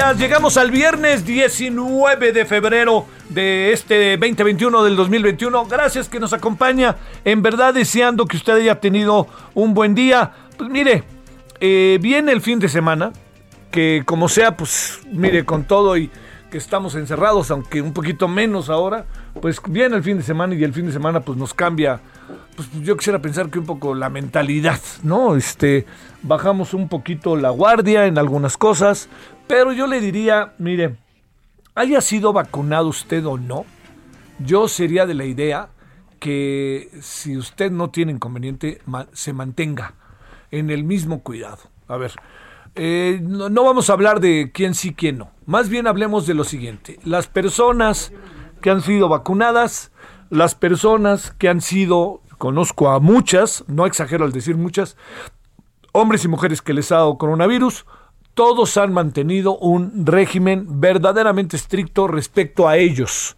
Llegamos al viernes 19 de febrero de este 2021 del 2021. Gracias que nos acompaña. En verdad deseando que usted haya tenido un buen día. Pues mire, eh, viene el fin de semana, que como sea, pues mire, con todo y que estamos encerrados, aunque un poquito menos ahora, pues viene el fin de semana y el fin de semana pues nos cambia, pues yo quisiera pensar que un poco la mentalidad, ¿no? Este, bajamos un poquito la guardia en algunas cosas, pero yo le diría, mire, haya sido vacunado usted o no, yo sería de la idea que si usted no tiene inconveniente, se mantenga en el mismo cuidado. A ver, eh, no, no vamos a hablar de quién sí, quién no. Más bien hablemos de lo siguiente. Las personas que han sido vacunadas, las personas que han sido, conozco a muchas, no exagero al decir muchas, hombres y mujeres que les ha dado coronavirus, todos han mantenido un régimen verdaderamente estricto respecto a ellos,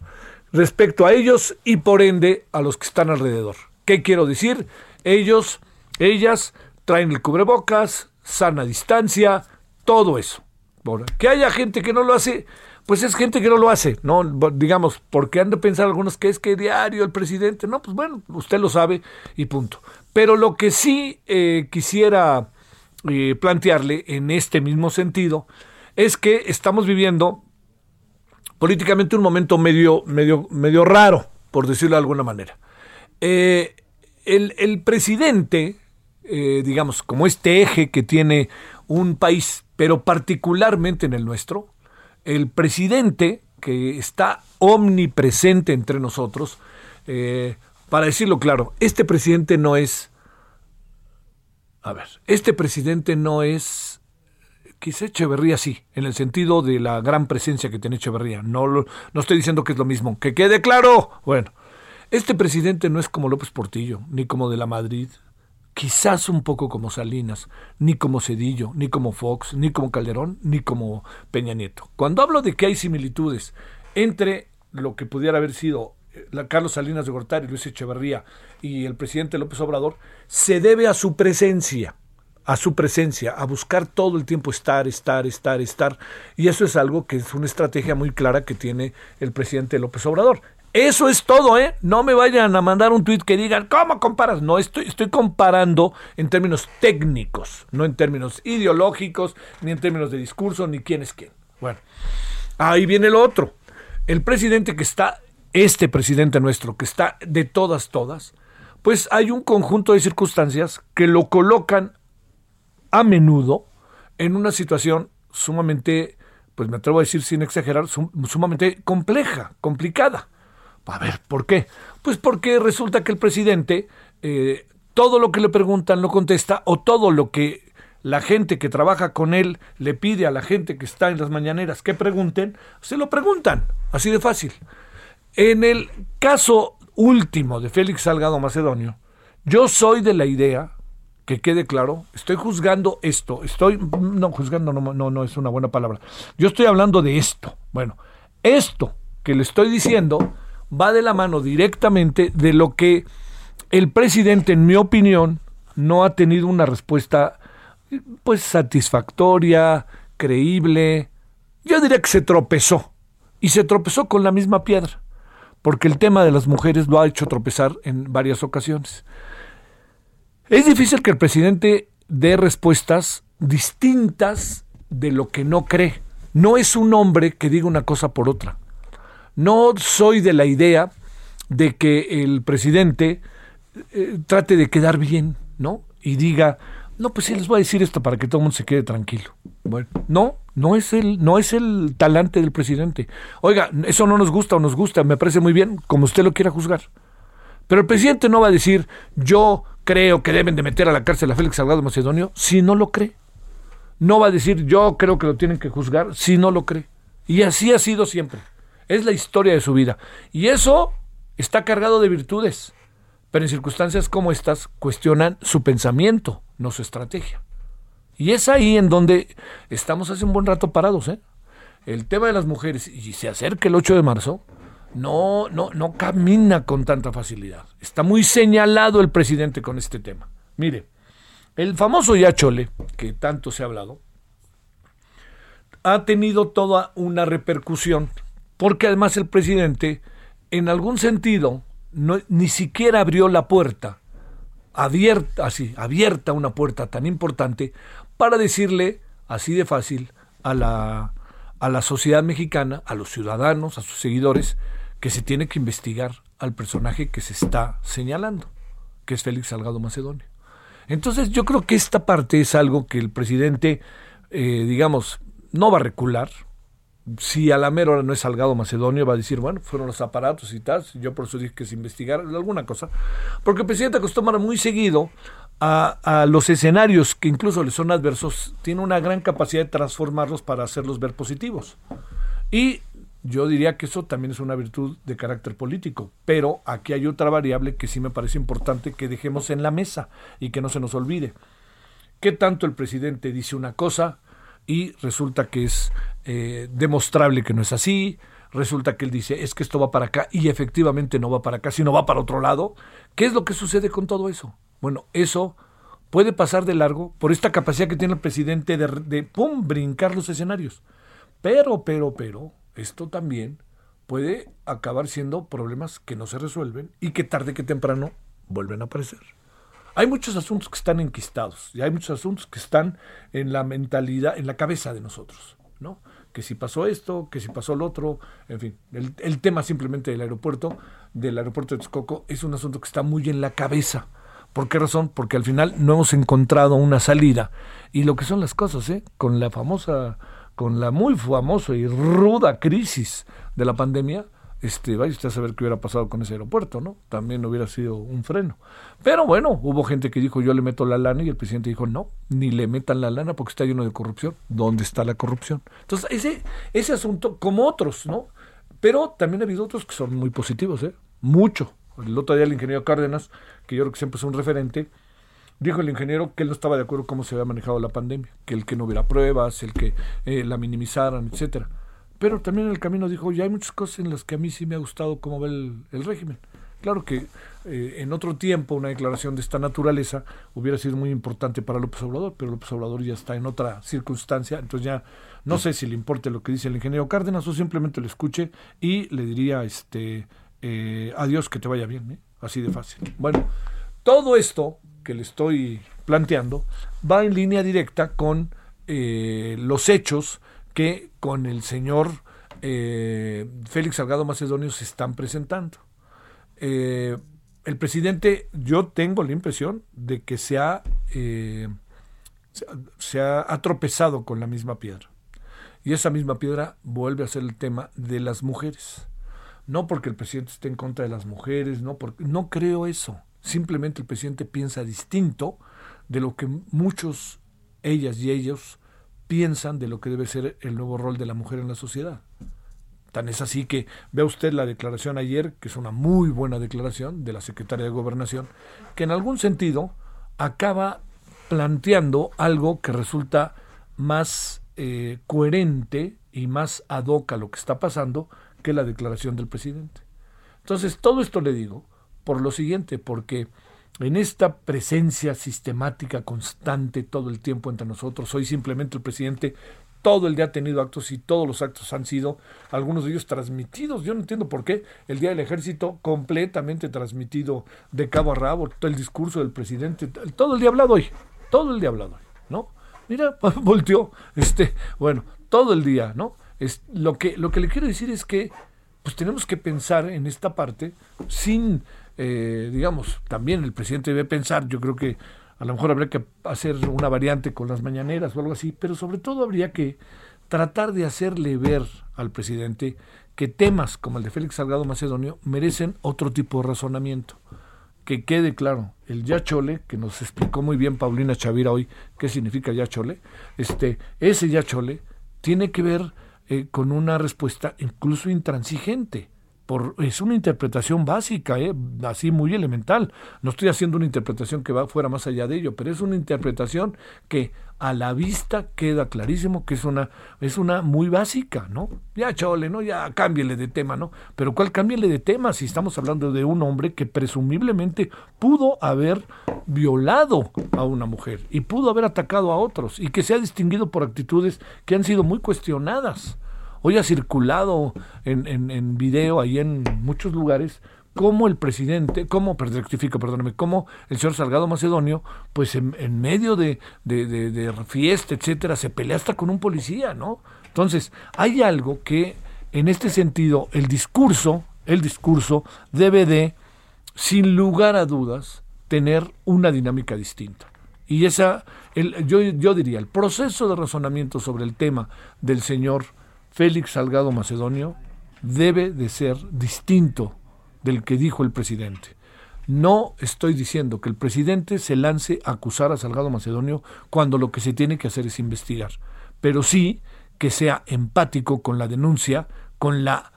respecto a ellos y por ende a los que están alrededor. ¿Qué quiero decir? Ellos, ellas traen el cubrebocas, sana distancia, todo eso. Ahora, que haya gente que no lo hace, pues es gente que no lo hace, no digamos, porque han de pensar algunos que es que diario el presidente, no, pues bueno, usted lo sabe y punto. Pero lo que sí eh, quisiera eh, plantearle en este mismo sentido es que estamos viviendo políticamente un momento medio, medio, medio raro, por decirlo de alguna manera. Eh, el, el presidente, digamos, como este eje que tiene un país, pero particularmente en el nuestro, el presidente que está omnipresente entre nosotros, eh, para decirlo claro, este presidente no es, a ver, este presidente no es, quizá Echeverría sí, en el sentido de la gran presencia que tiene Echeverría, no, no estoy diciendo que es lo mismo, que quede claro, bueno, este presidente no es como López Portillo, ni como de la Madrid, quizás un poco como Salinas, ni como Cedillo, ni como Fox, ni como Calderón, ni como Peña Nieto. Cuando hablo de que hay similitudes entre lo que pudiera haber sido eh, Carlos Salinas de Gortari, Luis Echeverría y el presidente López Obrador, se debe a su presencia a su presencia, a buscar todo el tiempo estar, estar, estar, estar. Y eso es algo que es una estrategia muy clara que tiene el presidente López Obrador. Eso es todo, ¿eh? No me vayan a mandar un tuit que digan, ¿cómo comparas? No, estoy, estoy comparando en términos técnicos, no en términos ideológicos, ni en términos de discurso, ni quién es quién. Bueno, ahí viene lo otro. El presidente que está este presidente nuestro, que está de todas, todas, pues hay un conjunto de circunstancias que lo colocan a menudo en una situación sumamente, pues me atrevo a decir sin exagerar, sumamente compleja, complicada. A ver, ¿por qué? Pues porque resulta que el presidente eh, todo lo que le preguntan lo contesta o todo lo que la gente que trabaja con él le pide a la gente que está en las mañaneras que pregunten, se lo preguntan, así de fácil. En el caso último de Félix Salgado Macedonio, yo soy de la idea, que quede claro, estoy juzgando esto, estoy, no, juzgando no, no, no es una buena palabra, yo estoy hablando de esto. Bueno, esto que le estoy diciendo va de la mano directamente de lo que el presidente, en mi opinión, no ha tenido una respuesta pues satisfactoria, creíble. Yo diría que se tropezó. Y se tropezó con la misma piedra. Porque el tema de las mujeres lo ha hecho tropezar en varias ocasiones. Es difícil que el presidente dé respuestas distintas de lo que no cree. No es un hombre que diga una cosa por otra. No soy de la idea de que el presidente eh, trate de quedar bien, ¿no? Y diga, no, pues sí, les voy a decir esto para que todo el mundo se quede tranquilo. Bueno, no, no es el, no es el talante del presidente. Oiga, eso no nos gusta o nos gusta, me parece muy bien, como usted lo quiera juzgar. Pero el presidente no va a decir, yo creo que deben de meter a la cárcel a Félix Salgado Macedonio, si no lo cree. No va a decir, yo creo que lo tienen que juzgar, si no lo cree. Y así ha sido siempre. Es la historia de su vida. Y eso está cargado de virtudes. Pero en circunstancias como estas cuestionan su pensamiento, no su estrategia. Y es ahí en donde estamos hace un buen rato parados. ¿eh? El tema de las mujeres, y se acerca el 8 de marzo, no, no, no camina con tanta facilidad. Está muy señalado el presidente con este tema. Mire, el famoso Yachole, que tanto se ha hablado, ha tenido toda una repercusión, porque además el presidente, en algún sentido, ni siquiera abrió la puerta, abierta, así, abierta una puerta tan importante, para decirle, así de fácil, a la, a la sociedad mexicana, a los ciudadanos, a sus seguidores, que se tiene que investigar al personaje que se está señalando, que es Félix Salgado Macedonio. Entonces yo creo que esta parte es algo que el presidente, eh, digamos, no va a recular, si a la mera hora no es Salgado Macedonio, va a decir, bueno, fueron los aparatos y tal, yo por eso dije que se investigara alguna cosa, porque el presidente acostumbra muy seguido a, los escenarios que incluso le son adversos, tiene una gran capacidad de transformarlos para hacerlos ver positivos. Y yo diría que eso también es una virtud de carácter político, pero aquí hay otra variable que sí me parece importante que dejemos en la mesa y que no se nos olvide. ¿Qué tanto el presidente dice una cosa y resulta que es eh, demostrable que no es así, resulta que él dice, es que esto va para acá y efectivamente no va para acá, sino va para otro lado. ¿Qué es lo que sucede con todo eso? Bueno, eso puede pasar de largo por esta capacidad que tiene el presidente de, de pum, brincar los escenarios. Pero, pero, pero, esto también puede acabar siendo problemas que no se resuelven y que tarde que temprano vuelven a aparecer. Hay muchos asuntos que están enquistados y hay muchos asuntos que están en la mentalidad, en la cabeza de nosotros, ¿no? que si pasó esto, que si pasó lo otro, en fin, el, tema simplemente del aeropuerto, del aeropuerto de Texcoco, es un asunto que está muy en la cabeza. ¿Por qué razón? Porque al final no hemos encontrado una salida. Y lo que son las cosas, ¿eh? con la famosa, con la muy famosa y ruda crisis de la pandemia, este, vaya usted a saber qué hubiera pasado con ese aeropuerto, ¿no? También hubiera sido un freno. Pero bueno, hubo gente que dijo yo le meto la lana y el presidente dijo no, ni le metan la lana porque está lleno de corrupción. ¿Dónde está la corrupción? Entonces, ese, ese asunto, como otros, ¿no? Pero también ha habido otros que son muy positivos, ¿eh? Mucho. El otro día el ingeniero Cárdenas, que yo creo que siempre es un referente, dijo el ingeniero que él no estaba de acuerdo cómo se había manejado la pandemia, que el que no hubiera pruebas, el que eh, la minimizaran, etcétera pero también en el camino dijo, ya hay muchas cosas en las que a mí sí me ha gustado cómo ve el, régimen. Claro que eh, en otro tiempo una declaración de esta naturaleza hubiera sido muy importante para López Obrador, pero López Obrador ya está en otra circunstancia, entonces ya no sé si le importe lo que dice el ingeniero Cárdenas o simplemente lo escuche y le diría este eh, adiós, que te vaya bien, ¿eh? así de fácil. Bueno, todo esto que le estoy planteando va en línea directa con los hechos que con el señor eh, Félix Salgado Macedonio se están presentando. Eh, el presidente, yo tengo la impresión de que se ha, eh, se ha, tropezado con la misma piedra. Y esa misma piedra vuelve a ser el tema de las mujeres. No porque el presidente esté en contra de las mujeres, no, porque, no creo eso. Simplemente el presidente piensa distinto de lo que muchos, ellas y ellos, piensan de lo que debe ser el nuevo rol de la mujer en la sociedad. Tan es así que vea usted la declaración ayer, que es una muy buena declaración de la secretaria de Gobernación, que en algún sentido acaba planteando algo que resulta más eh, coherente y más ad hoc a lo que está pasando que la declaración del presidente. Entonces, todo esto le digo por lo siguiente, porque en esta presencia sistemática, constante, todo el tiempo entre nosotros, hoy simplemente el presidente todo el día ha tenido actos y todos los actos han sido, algunos de ellos transmitidos. Yo no entiendo por qué el Día del Ejército completamente transmitido de cabo a rabo, el discurso del presidente, todo el día hablado hoy, todo el día hablado hoy, ¿no? Mira, volteó, este, bueno, todo el día, ¿no? Es, lo, que, lo que le quiero decir es que pues tenemos que pensar en esta parte sin, eh, digamos, también el presidente debe pensar, yo creo que a lo mejor habría que hacer una variante con las mañaneras o algo así, pero sobre todo habría que tratar de hacerle ver al presidente que temas como el de Félix Salgado Macedonio merecen otro tipo de razonamiento. Que quede claro, el yachole, que nos explicó muy bien Paulina Chavira hoy qué significa yachole, este, ese yachole tiene que ver eh, con una respuesta incluso intransigente es una interpretación básica, ¿eh? así muy elemental. No estoy haciendo una interpretación que va fuera más allá de ello, pero es una interpretación que a la vista queda clarísimo que es una, es una muy básica, ¿no? Ya chole, ¿no? Ya cámbiele de tema, ¿no? Pero ¿cuál cámbiale de tema si estamos hablando de un hombre que presumiblemente pudo haber violado a una mujer y pudo haber atacado a otros y que se ha distinguido por actitudes que han sido muy cuestionadas? Hoy ha circulado en, en, video ahí en muchos lugares cómo el presidente, cómo, rectifico, perdóname, cómo el señor Salgado Macedonio, pues en, medio de, de, de, fiesta, etcétera, se pelea hasta con un policía, ¿no? Entonces, hay algo que, en este sentido, el discurso, el discurso debe de, sin lugar a dudas, tener una dinámica distinta. Y esa, el, yo, yo diría, el proceso de razonamiento sobre el tema del señor Félix Salgado Macedonio debe de ser distinto del que dijo el presidente. No estoy diciendo que el presidente se lance a acusar a Salgado Macedonio cuando lo que se tiene que hacer es investigar, pero sí que sea empático con la denuncia, con la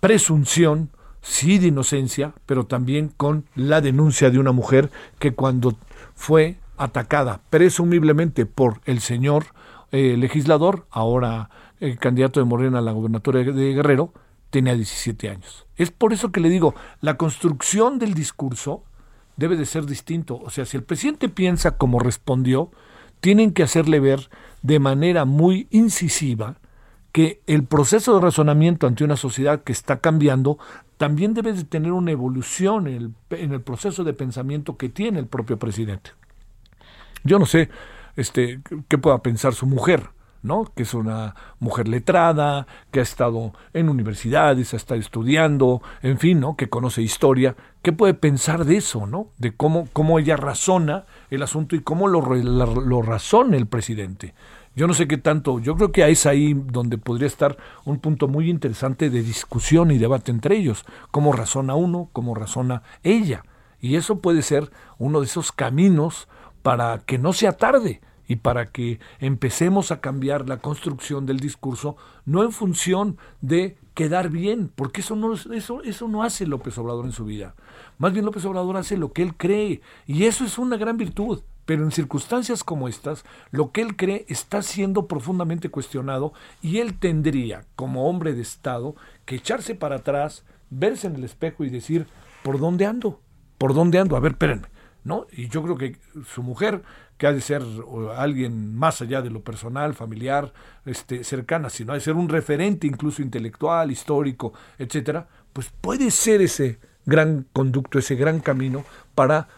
presunción, sí de inocencia, pero también con la denuncia de una mujer que cuando fue atacada presumiblemente por el señor eh, legislador, ahora el candidato de Morena a la gobernatura de Guerrero, tenía 17 años. Es por eso que le digo, la construcción del discurso debe de ser distinto. O sea, si el presidente piensa como respondió, tienen que hacerle ver de manera muy incisiva que el proceso de razonamiento ante una sociedad que está cambiando también debe de tener una evolución en el, en el proceso de pensamiento que tiene el propio presidente. Yo no sé este, qué pueda pensar su mujer, ¿no? Que es una mujer letrada, que ha estado en universidades, ha estado estudiando, en fin, ¿no? Que conoce historia. ¿Qué puede pensar de eso, ¿no? De cómo, cómo ella razona el asunto y cómo lo, lo razona el presidente. Yo no sé qué tanto, yo creo que es ahí donde podría estar un punto muy interesante de discusión y debate entre ellos. Cómo razona uno, cómo razona ella. Y eso puede ser uno de esos caminos para que no sea tarde y para que empecemos a cambiar la construcción del discurso, no en función de quedar bien, porque eso no, eso, eso no hace López Obrador en su vida. Más bien López Obrador hace lo que él cree, y eso es una gran virtud. Pero en circunstancias como estas, lo que él cree está siendo profundamente cuestionado y él tendría, como hombre de Estado, que echarse para atrás, verse en el espejo y decir, ¿por dónde ando? ¿Por dónde ando? A ver, espérenme. ¿No? Y yo creo que su mujer que ha de ser alguien más allá de lo personal, familiar, este, cercana, sino ha de ser un referente incluso intelectual, histórico, etcétera, pues puede ser ese gran conducto, ese gran camino para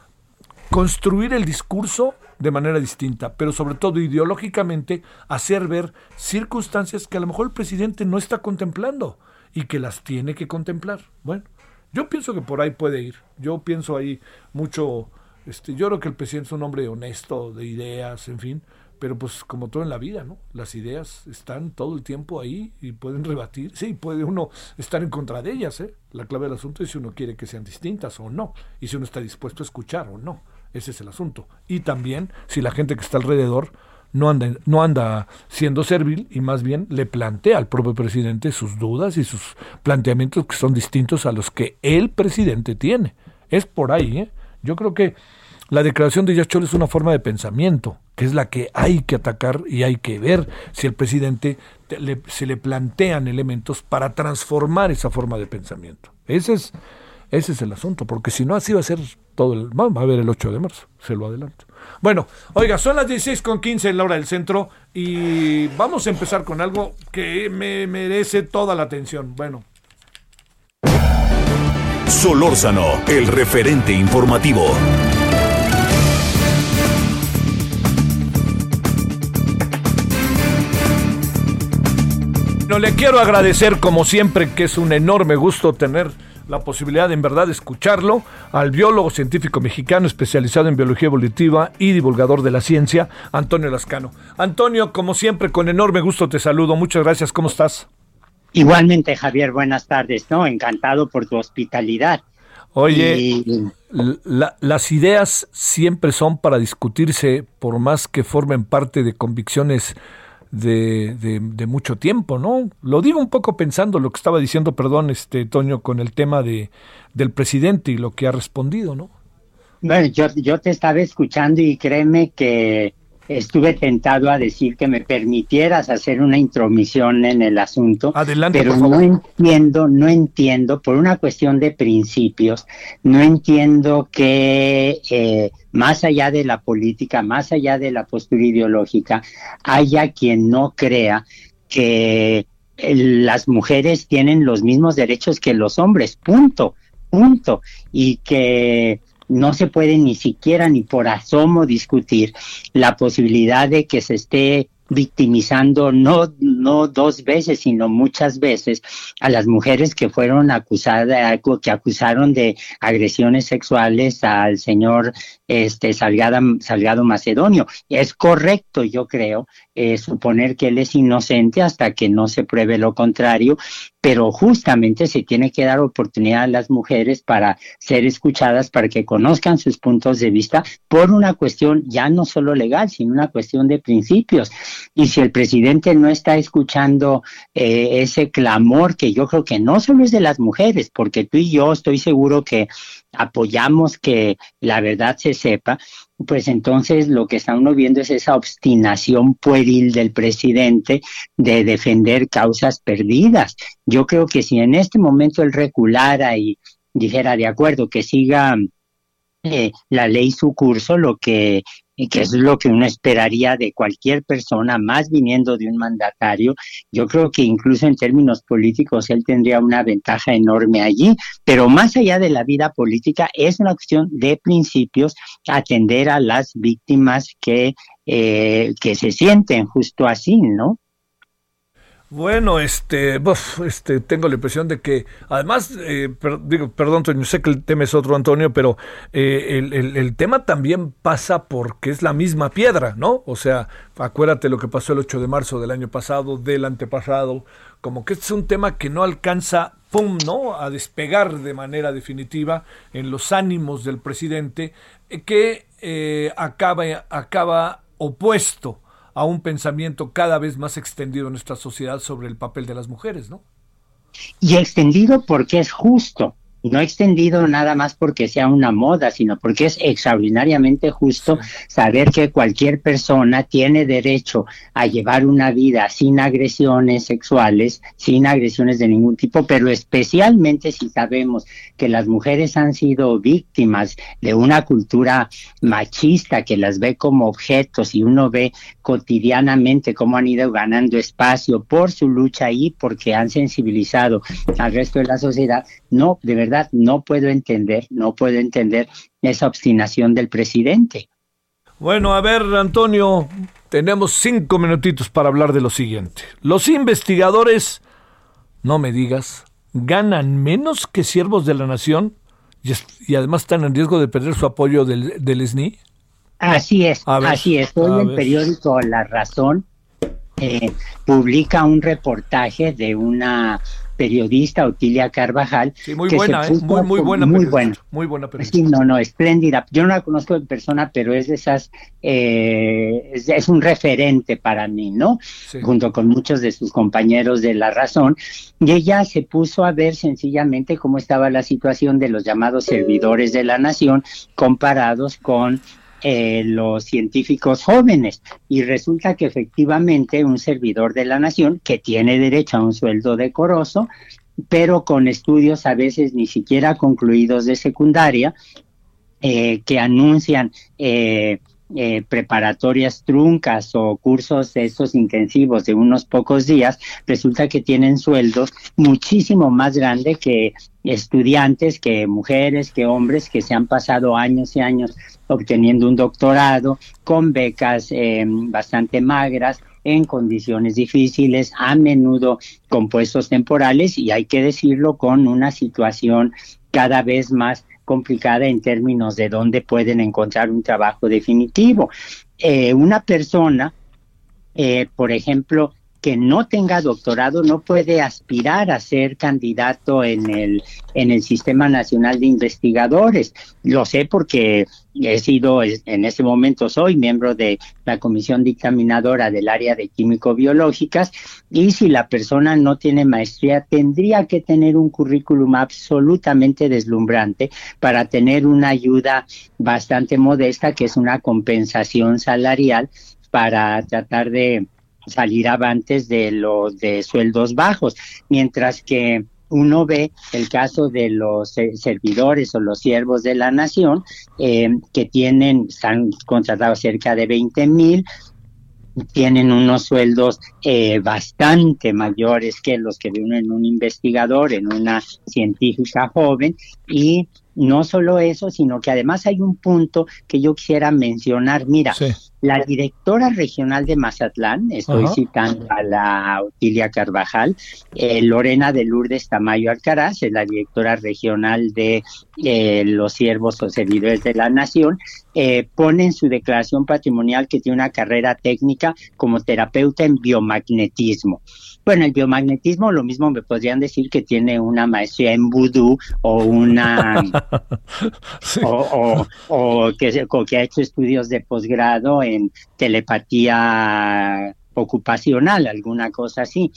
construir el discurso de manera distinta, pero sobre todo ideológicamente hacer ver circunstancias que a lo mejor el presidente no está contemplando y que las tiene que contemplar. Bueno, yo pienso que por ahí puede ir. Yo pienso ahí mucho, este, yo creo que el presidente es un hombre honesto, de ideas, en fin, pero pues como todo en la vida, ¿no? Las ideas están todo el tiempo ahí y pueden rebatir. Sí, puede uno estar en contra de ellas, ¿eh? La clave del asunto es si uno quiere que sean distintas o no, y si uno está dispuesto a escuchar o no. Ese es el asunto. Y también si la gente que está alrededor no anda, no anda siendo servil y más bien le plantea al propio presidente sus dudas y sus planteamientos que son distintos a los que el presidente tiene. Es por ahí, ¿eh? Yo creo que la declaración de Yachol es una forma de pensamiento, que es la que hay que atacar y hay que ver si el presidente se le plantean elementos para transformar esa forma de pensamiento. Ese es, ese es el asunto, porque si no así va a ser todo el... Va a haber el 8 de marzo, se lo adelanto. Bueno, oiga, son las 16 con 15 en la hora del centro y vamos a empezar con algo que me merece toda la atención. Bueno. Solórzano, el referente informativo. No le quiero agradecer como siempre que es un enorme gusto tener la posibilidad de, en verdad de escucharlo al biólogo científico mexicano especializado en biología evolutiva y divulgador de la ciencia, Antonio Lascano. Antonio, como siempre, con enorme gusto te saludo. Muchas gracias. ¿Cómo estás? Igualmente, Javier, buenas tardes. No, encantado por tu hospitalidad. Oye, las ideas siempre son para discutirse, por más que formen parte de convicciones de, de, mucho tiempo, ¿no? Lo digo un poco pensando lo que estaba diciendo, perdón, este Toño, con el tema de, del presidente y lo que ha respondido, ¿no? Bueno, yo, yo te estaba escuchando y créeme que estuve tentado a decir que me permitieras hacer una intromisión en el asunto, Adelante, pero no entiendo, no entiendo, por una cuestión de principios, no entiendo que eh, más allá de la política, más allá de la postura ideológica, haya quien no crea que eh, las mujeres tienen los mismos derechos que los hombres, punto, punto, y que no se puede ni siquiera ni por asomo discutir la posibilidad de que se esté victimizando no, no dos veces, sino muchas veces a las mujeres que fueron acusadas, que acusaron de agresiones sexuales al señor este Salgado, Salgado Macedonio. Es correcto, yo creo, eh, suponer que él es inocente hasta que no se pruebe lo contrario, pero justamente se tiene que dar oportunidad a las mujeres para ser escuchadas, para que conozcan sus puntos de vista por una cuestión ya no solo legal, sino una cuestión de principios. Y si el presidente no está escuchando eh, ese clamor, que yo creo que no solo es de las mujeres, porque tú y yo estoy seguro que apoyamos que la verdad se sepa, pues entonces lo que estamos viendo es esa obstinación pueril del presidente de defender causas perdidas. Yo creo que si en este momento él reculara y dijera de acuerdo que siga eh, la ley su curso, lo que que es lo que uno esperaría de cualquier persona, más viniendo de un mandatario. Yo creo que incluso en términos políticos él tendría una ventaja enorme allí, pero más allá de la vida política es una cuestión de principios atender a las víctimas que, eh, que se sienten justo así, ¿no? Bueno, este, este, tengo la impresión de que, además, eh, digo, perdón, Antonio, sé que el tema es otro, Antonio, pero eh, el, tema también pasa porque es la misma piedra, ¿no? O sea, acuérdate lo que pasó el 8 de marzo del año pasado, del antepasado, como que es un tema que no alcanza, pum, ¿no? A despegar de manera definitiva en los ánimos del presidente, eh, que acaba, acaba opuesto a un pensamiento cada vez más extendido en nuestra sociedad sobre el papel de las mujeres, ¿no? Y extendido porque es justo, no extendido nada más porque sea una moda, sino porque es extraordinariamente justo saber que cualquier persona tiene derecho a llevar una vida sin agresiones sexuales, sin agresiones de ningún tipo, pero especialmente si sabemos que las mujeres han sido víctimas de una cultura machista que las ve como objetos y uno ve cotidianamente cómo han ido ganando espacio por su lucha y porque han sensibilizado al resto de la sociedad, no, de verdad, no puedo entender, no puedo entender esa obstinación del presidente. Bueno, a ver, Antonio, tenemos cinco minutitos para hablar de lo siguiente. Los investigadores, no me digas, ganan menos que siervos de la nación y, además están en riesgo de perder su apoyo del, del SNI. Así es, así es. Hoy el periódico La Razón eh, publica un reportaje de una periodista Otilia Carvajal. Sí, muy buena, ¿eh? muy, muy buena. Muy buena. Muy buena Sí, no, no, espléndida. Yo no la conozco en persona, pero es de esas, eh, es, un referente para mí, ¿no? Junto con muchos de sus compañeros de La Razón. Y ella se puso a ver sencillamente cómo estaba la situación de los llamados servidores de la nación comparados con eh, los científicos jóvenes. Y resulta que efectivamente un servidor de la nación que tiene derecho a un sueldo decoroso, pero con estudios a veces ni siquiera concluidos de secundaria, eh, que anuncian eh, eh, preparatorias truncas o cursos de intensivos de unos pocos días, resulta que tienen sueldos muchísimo más grandes que estudiantes, que mujeres, que hombres que se han pasado años y años obteniendo un doctorado con becas eh, bastante magras en condiciones difíciles, a menudo con puestos temporales y hay que decirlo con una situación cada vez más complicada en términos de dónde pueden encontrar un trabajo definitivo. Eh, una persona, eh, por ejemplo, que no tenga doctorado no puede aspirar a ser candidato en el, en el Sistema Nacional de Investigadores. Lo sé porque he sido, en este momento soy miembro de la comisión dictaminadora del área de químico-biológicas y si la persona no tiene maestría tendría que tener un currículum absolutamente deslumbrante para tener una ayuda bastante modesta que es una compensación salarial para tratar de salir avantes de los de sueldos bajos, mientras que uno ve el caso de los servidores o los siervos de la nación eh, que tienen, están contratados cerca de 20 mil, tienen unos sueldos eh, bastante mayores que los que viven en un investigador, en una científica joven y no solo eso, sino que además hay un punto que yo quisiera mencionar. Mira, la directora regional de Mazatlán, estoy citando a la Otilia Carvajal, eh, Lorena de Lourdes Tamayo Alcaraz, es la directora regional de eh, los siervos o servidores de la nación, eh, pone en su declaración patrimonial que tiene una carrera técnica como terapeuta en biomagnetismo. Bueno, el biomagnetismo lo mismo me podrían decir que tiene una maestría en vudú o una o, que, que ha hecho estudios de posgrado en telepatía ocupacional, alguna cosa así.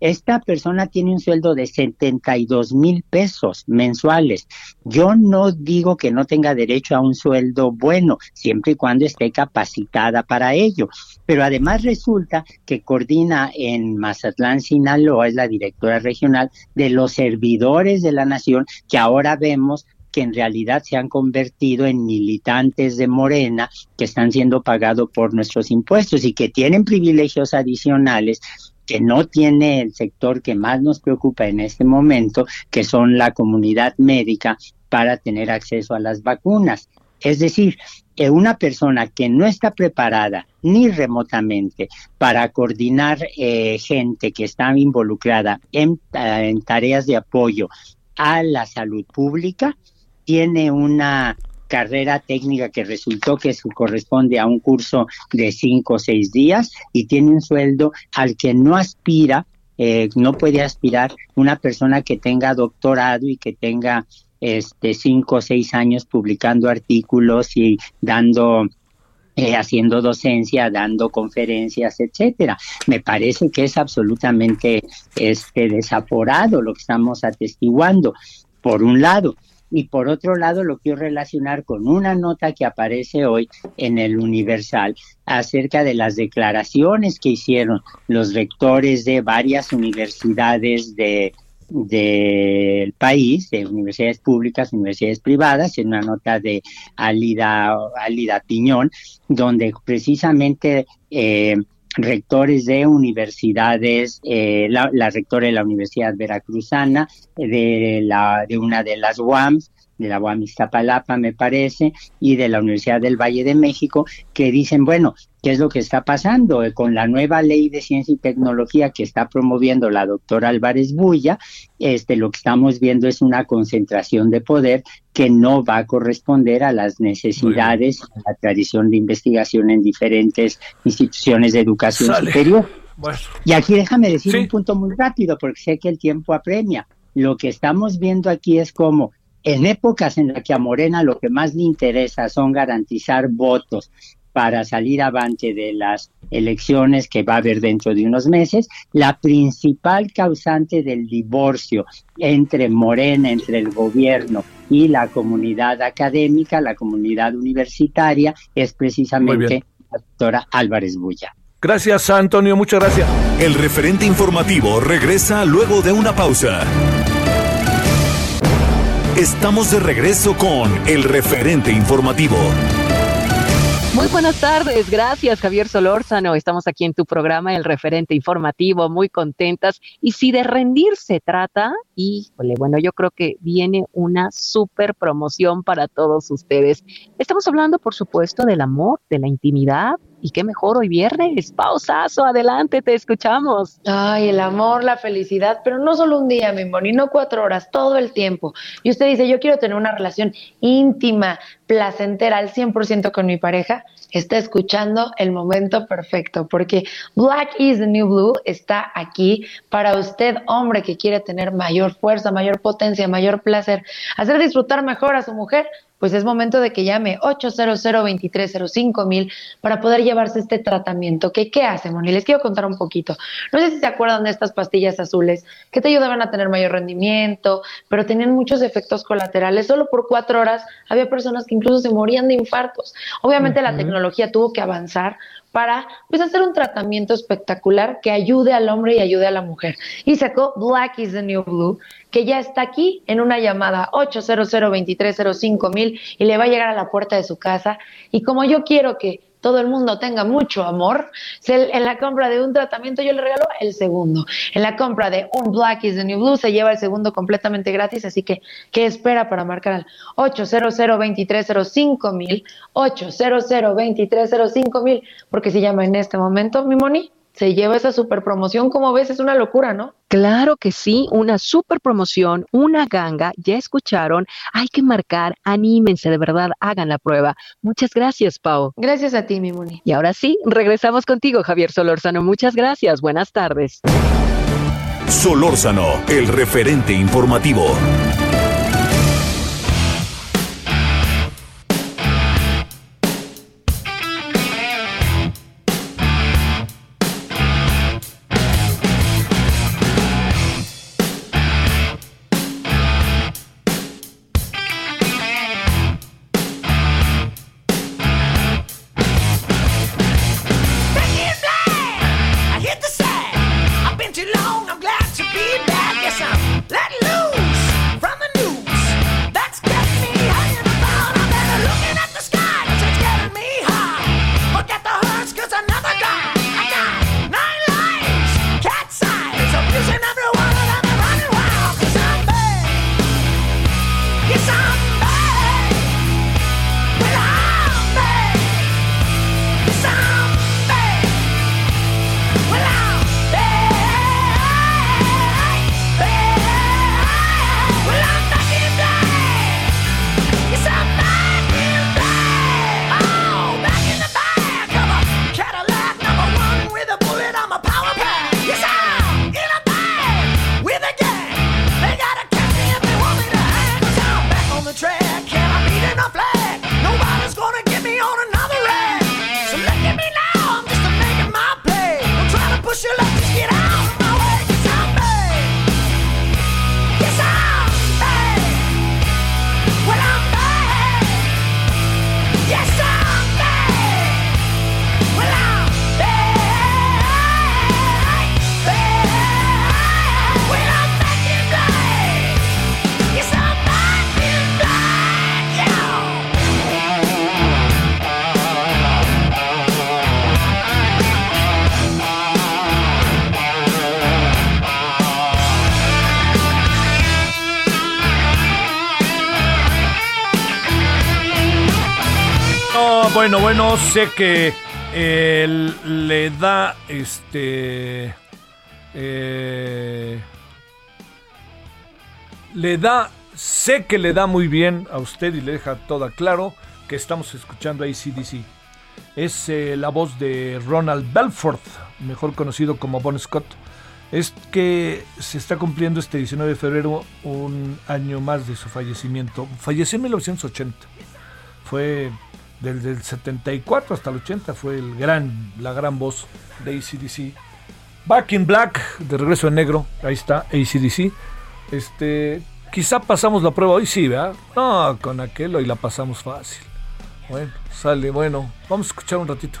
Esta persona tiene un sueldo de 72 mil pesos mensuales. Yo no digo que no tenga derecho a un sueldo bueno, siempre y cuando esté capacitada para ello. Pero además resulta que coordina en Mazatlán, Sinaloa, es la directora regional de los servidores de la nación, que ahora vemos que en realidad se han convertido en militantes de Morena que están siendo pagados por nuestros impuestos y que tienen privilegios adicionales que no tiene el sector que más nos preocupa en este momento, que son la comunidad médica, para tener acceso a las vacunas. Es decir, una persona que no está preparada ni remotamente para coordinar eh, gente que está involucrada eh, en tareas de apoyo a la salud pública, tiene una carrera técnica que resultó que corresponde a un curso de cinco o seis días y tiene un sueldo al que no aspira, eh, no puede aspirar una persona que tenga doctorado y que tenga este cinco o seis años publicando artículos y dando eh, haciendo docencia, dando conferencias, etcétera. Me parece que es absolutamente este desaforado lo que estamos atestiguando. Por un lado, y por otro lado lo quiero relacionar con una nota que aparece hoy en el Universal acerca de las declaraciones que hicieron los rectores de varias universidades de del país, de universidades públicas, universidades privadas, en una nota de Alida, Alida Piñón, donde precisamente eh, rectores de universidades, eh, la, rectora de la Universidad Veracruzana, de, la, de una de las UAMs, de la UAM Iztapalapa, me parece, y de la Universidad del Valle de México, que dicen, bueno, ¿qué es lo que está pasando? Eh, con la nueva ley de ciencia y tecnología que está promoviendo la doctora Álvarez Bulla, este, lo que estamos viendo es una concentración de poder que no va a corresponder a las necesidades, a la tradición de investigación en diferentes instituciones de educación superior. Y aquí déjame decir un punto muy rápido, porque sé que el tiempo apremia. Lo que estamos viendo aquí es como en épocas en las que a Morena lo que más le interesa son garantizar votos para salir avante de las elecciones que va a haber dentro de unos meses, la principal causante del divorcio entre Morena, entre el gobierno y la comunidad académica, la comunidad universitaria, es precisamente la doctora Álvarez Bulla. Gracias, Antonio, muchas gracias. El referente informativo regresa luego de una pausa. Estamos de regreso con el referente informativo. Muy buenas tardes, gracias Javier Solórzano. Estamos aquí en tu programa, el referente informativo, muy contentas. Y si de rendir se trata, híjole, bueno, yo creo que viene una súper promoción para todos ustedes. Estamos hablando, por supuesto, del amor, de la intimidad, y qué mejor hoy viernes. Pausazo, adelante, te escuchamos. Ay, el amor, la felicidad, pero no solo un día, mi y no cuatro horas, todo el tiempo. Y usted dice, yo quiero tener una relación íntima, placentera al 100% con mi pareja. Está escuchando el momento perfecto, porque Black is the New Blue está aquí para usted, hombre que quiere tener mayor fuerza, mayor potencia, mayor placer, hacer disfrutar mejor a su mujer pues es momento de que llame 800 230 mil para poder llevarse este tratamiento. ¿Qué, ¿Qué hace, Moni? Les quiero contar un poquito. No sé si se acuerdan de estas pastillas azules que te ayudaban a tener mayor rendimiento, pero tenían muchos efectos colaterales. Solo por cuatro horas había personas que incluso se morían de infartos. Obviamente la tecnología tuvo que avanzar para pues hacer un tratamiento espectacular que ayude al hombre y ayude a la mujer. Y sacó Black is the New Blue, que ya está aquí en una llamada 800 mil y le va a llegar a la puerta de su casa. Y como yo quiero que todo el mundo tenga mucho amor, en la compra de un tratamiento yo le regalo el segundo. En la compra de un Black is the New Blue se lleva el segundo completamente gratis, así que, ¿qué espera para marcar al 800 mil 800 mil Porque se llama en este momento, mi Moni, se lleva esa super promoción, como ves, es una locura, ¿no? Claro que sí, una super promoción, una ganga, ya escucharon, hay que marcar, anímense, de verdad, hagan la prueba. Muchas gracias, Pau. Gracias a ti, mi Moni. Y ahora sí, regresamos contigo, Javier Solórzano. Muchas gracias, buenas tardes. Solórzano, el referente informativo. Bueno, bueno, sé que le da este. Eh, le da, sé que le da muy bien a usted y le deja todo claro que estamos escuchando a ACDC. Es eh, la voz de Ronald Belfort, mejor conocido como Bon Scott. Es que se está cumpliendo este 19 de febrero un año más de su fallecimiento. Falleció en 1980. Fue desde el 74 hasta el 80 fue el gran, la gran voz de ACDC. Back in Black, de regreso en negro, ahí está, ACDC. Este, quizá pasamos la prueba hoy, sí, ¿verdad? No, con aquel hoy la pasamos fácil. Bueno, sale, bueno, vamos a escuchar un ratito.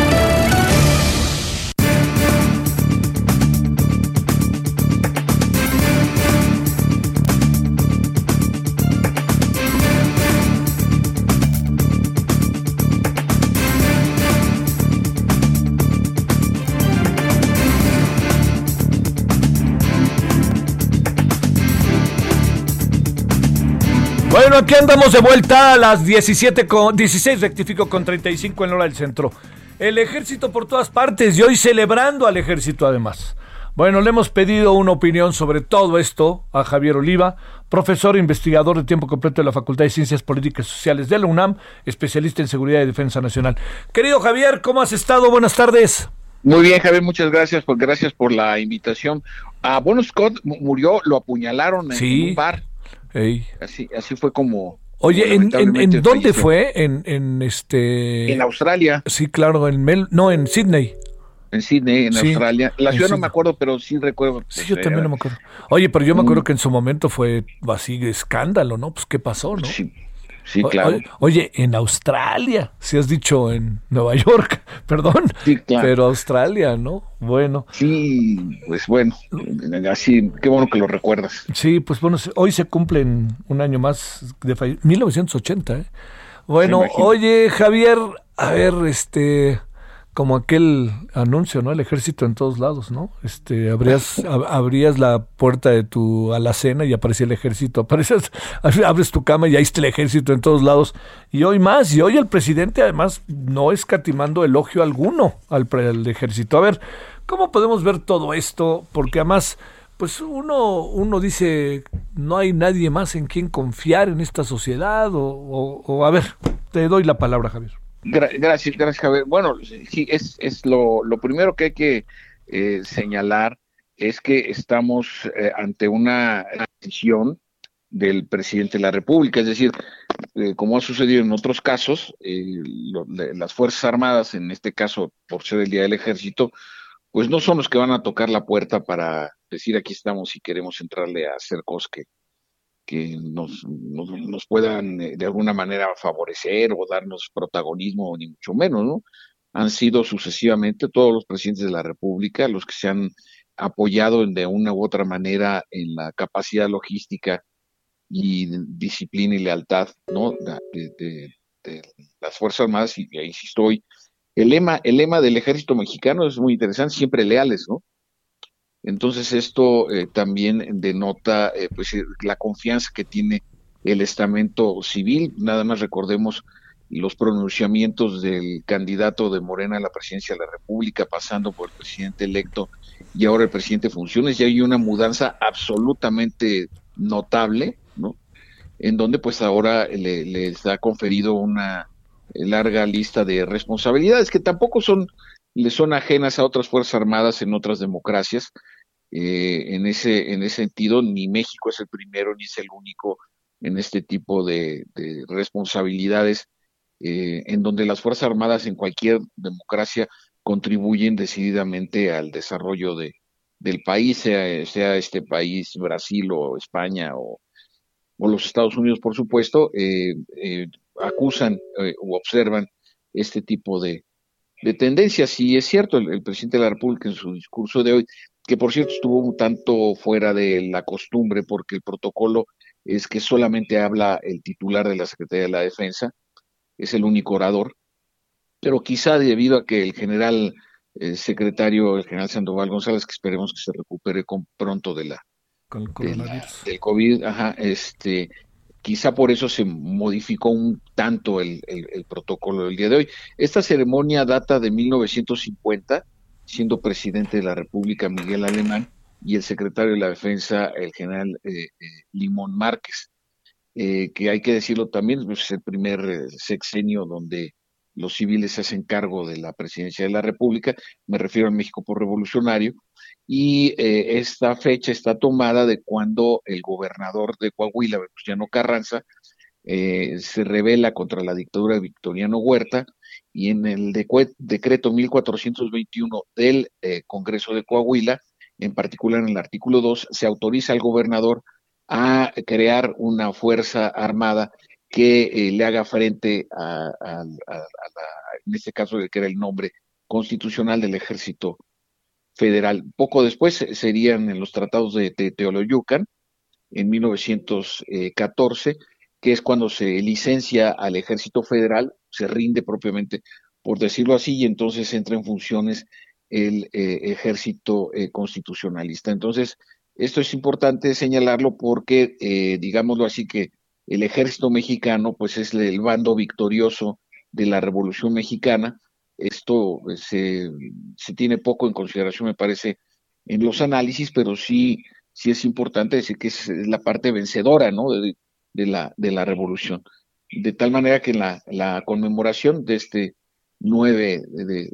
Bueno, aquí andamos de vuelta a las 17 con 16, rectifico con 35 en hora del centro. El ejército por todas partes y hoy celebrando al ejército además. Bueno, le hemos pedido una opinión sobre todo esto a Javier Oliva, profesor e investigador de tiempo completo de la Facultad de Ciencias Políticas y Sociales de la UNAM, especialista en seguridad y defensa nacional. Querido Javier, ¿cómo has estado? Buenas tardes. Muy bien, Javier, muchas gracias por gracias por la invitación. A Bono Scott murió, lo apuñalaron en un bar. Así, así fue como. Oye, ¿en, en, dónde fue? En, en este. En Australia. Sí, claro, en Mel, no, en Sydney. En Sydney, en Australia. La ciudad no me acuerdo, pero sí recuerdo. Sí, yo también no me acuerdo. Oye, pero yo me acuerdo que en su momento fue así escándalo, ¿no? Pues qué pasó, ¿no? Sí, Sí, claro. Oye, en Australia, si has dicho en Nueva York, perdón, sí, claro. pero Australia, ¿no? Bueno. Sí, pues bueno, así, qué bueno que lo recuerdas. Sí, pues bueno, hoy se cumplen un año más de 1980, ¿eh? Bueno, oye, Javier, a ver, este, como aquel anuncio, ¿no? El ejército en todos lados, ¿no? Este, abrías, abrías la puerta de tu alacena y aparecía el ejército. Apareces, abres tu cama y ahí está el ejército en todos lados. Y hoy más, y hoy el presidente además no escatimando elogio alguno al, al ejército. A ver, ¿cómo podemos ver todo esto? Porque además, pues uno, uno dice, no hay nadie más en quien confiar en esta sociedad, o, o, o a ver, te doy la palabra, Javier gracias, gracias, Javier. Bueno, sí, es, es lo, lo primero que hay que eh, señalar es que estamos eh, ante una decisión del presidente de la República, es decir, eh, como ha sucedido en otros casos, las Fuerzas Armadas, en este caso por ser el Día del Ejército, pues no son los que van a tocar la puerta para decir aquí estamos y queremos entrarle a hacer cosas que, que nos, nos, puedan eh, de alguna manera favorecer o darnos protagonismo, ni mucho menos, ¿no? Han sido sucesivamente todos los presidentes de la República los que se han apoyado de una u otra manera en la capacidad logística y disciplina y lealtad, ¿no? De, las Fuerzas Armadas, y ahí sí estoy. El lema, el lema del ejército mexicano es muy interesante, siempre leales, ¿no? Entonces esto eh, también denota eh, pues, eh, la confianza que tiene el estamento civil. Nada más recordemos los pronunciamientos del candidato de Morena a la presidencia de la República, pasando por el presidente electo y ahora el presidente de funciones, y hay una mudanza absolutamente notable, ¿no? En donde pues ahora le, les ha conferido una larga lista de responsabilidades que tampoco son le son ajenas a otras fuerzas armadas en otras democracias. Eh, en ese en ese sentido, ni México es el primero ni es el único en este tipo de, responsabilidades, eh, en donde las fuerzas armadas en cualquier democracia contribuyen decididamente al desarrollo de, del país, sea, sea este país Brasil o España o, o los Estados Unidos, por supuesto, eh, acusan o observan este tipo de, de tendencias. Y es cierto, el, presidente de la República en su discurso de hoy que por cierto estuvo un tanto fuera de la costumbre porque el protocolo es que solamente habla el titular de la Secretaría de la Defensa, es el único orador, pero quizá debido a que el general eh, secretario, el general Sandoval González, que esperemos que se recupere con, pronto de la, del COVID, ajá, este, quizá por eso se modificó un tanto el, el, protocolo del día de hoy. Esta ceremonia data de 1950, siendo presidente de la República Miguel Alemán y el secretario de la Defensa, el general eh, eh, Limón Márquez, eh, que hay que decirlo también, pues, es el primer sexenio donde los civiles se hacen cargo de la presidencia de la República, me refiero a México por revolucionario, y esta fecha está tomada de cuando el gobernador de Coahuila, Venustiano Carranza, se revela contra la dictadura de Victoriano Huerta y en el decreto 1421 del Congreso de Coahuila en particular en el artículo 2, se autoriza al gobernador a crear una fuerza armada que eh, le haga frente a, en este caso, que era el nombre constitucional del ejército federal. Poco después serían en los tratados de, Teoloyucan, en 1914, que es cuando se licencia al ejército federal, se rinde propiamente, por decirlo así, y entonces entra en funciones el eh, ejército eh, constitucionalista. Entonces, esto es importante señalarlo porque, eh, digámoslo así, que el ejército mexicano, pues es el bando victorioso de la Revolución Mexicana. Esto se, se tiene poco en consideración, me parece, en los análisis, pero sí, sí es importante decir que es la parte vencedora, ¿no? La, de la revolución. De tal manera que la, la conmemoración de este 9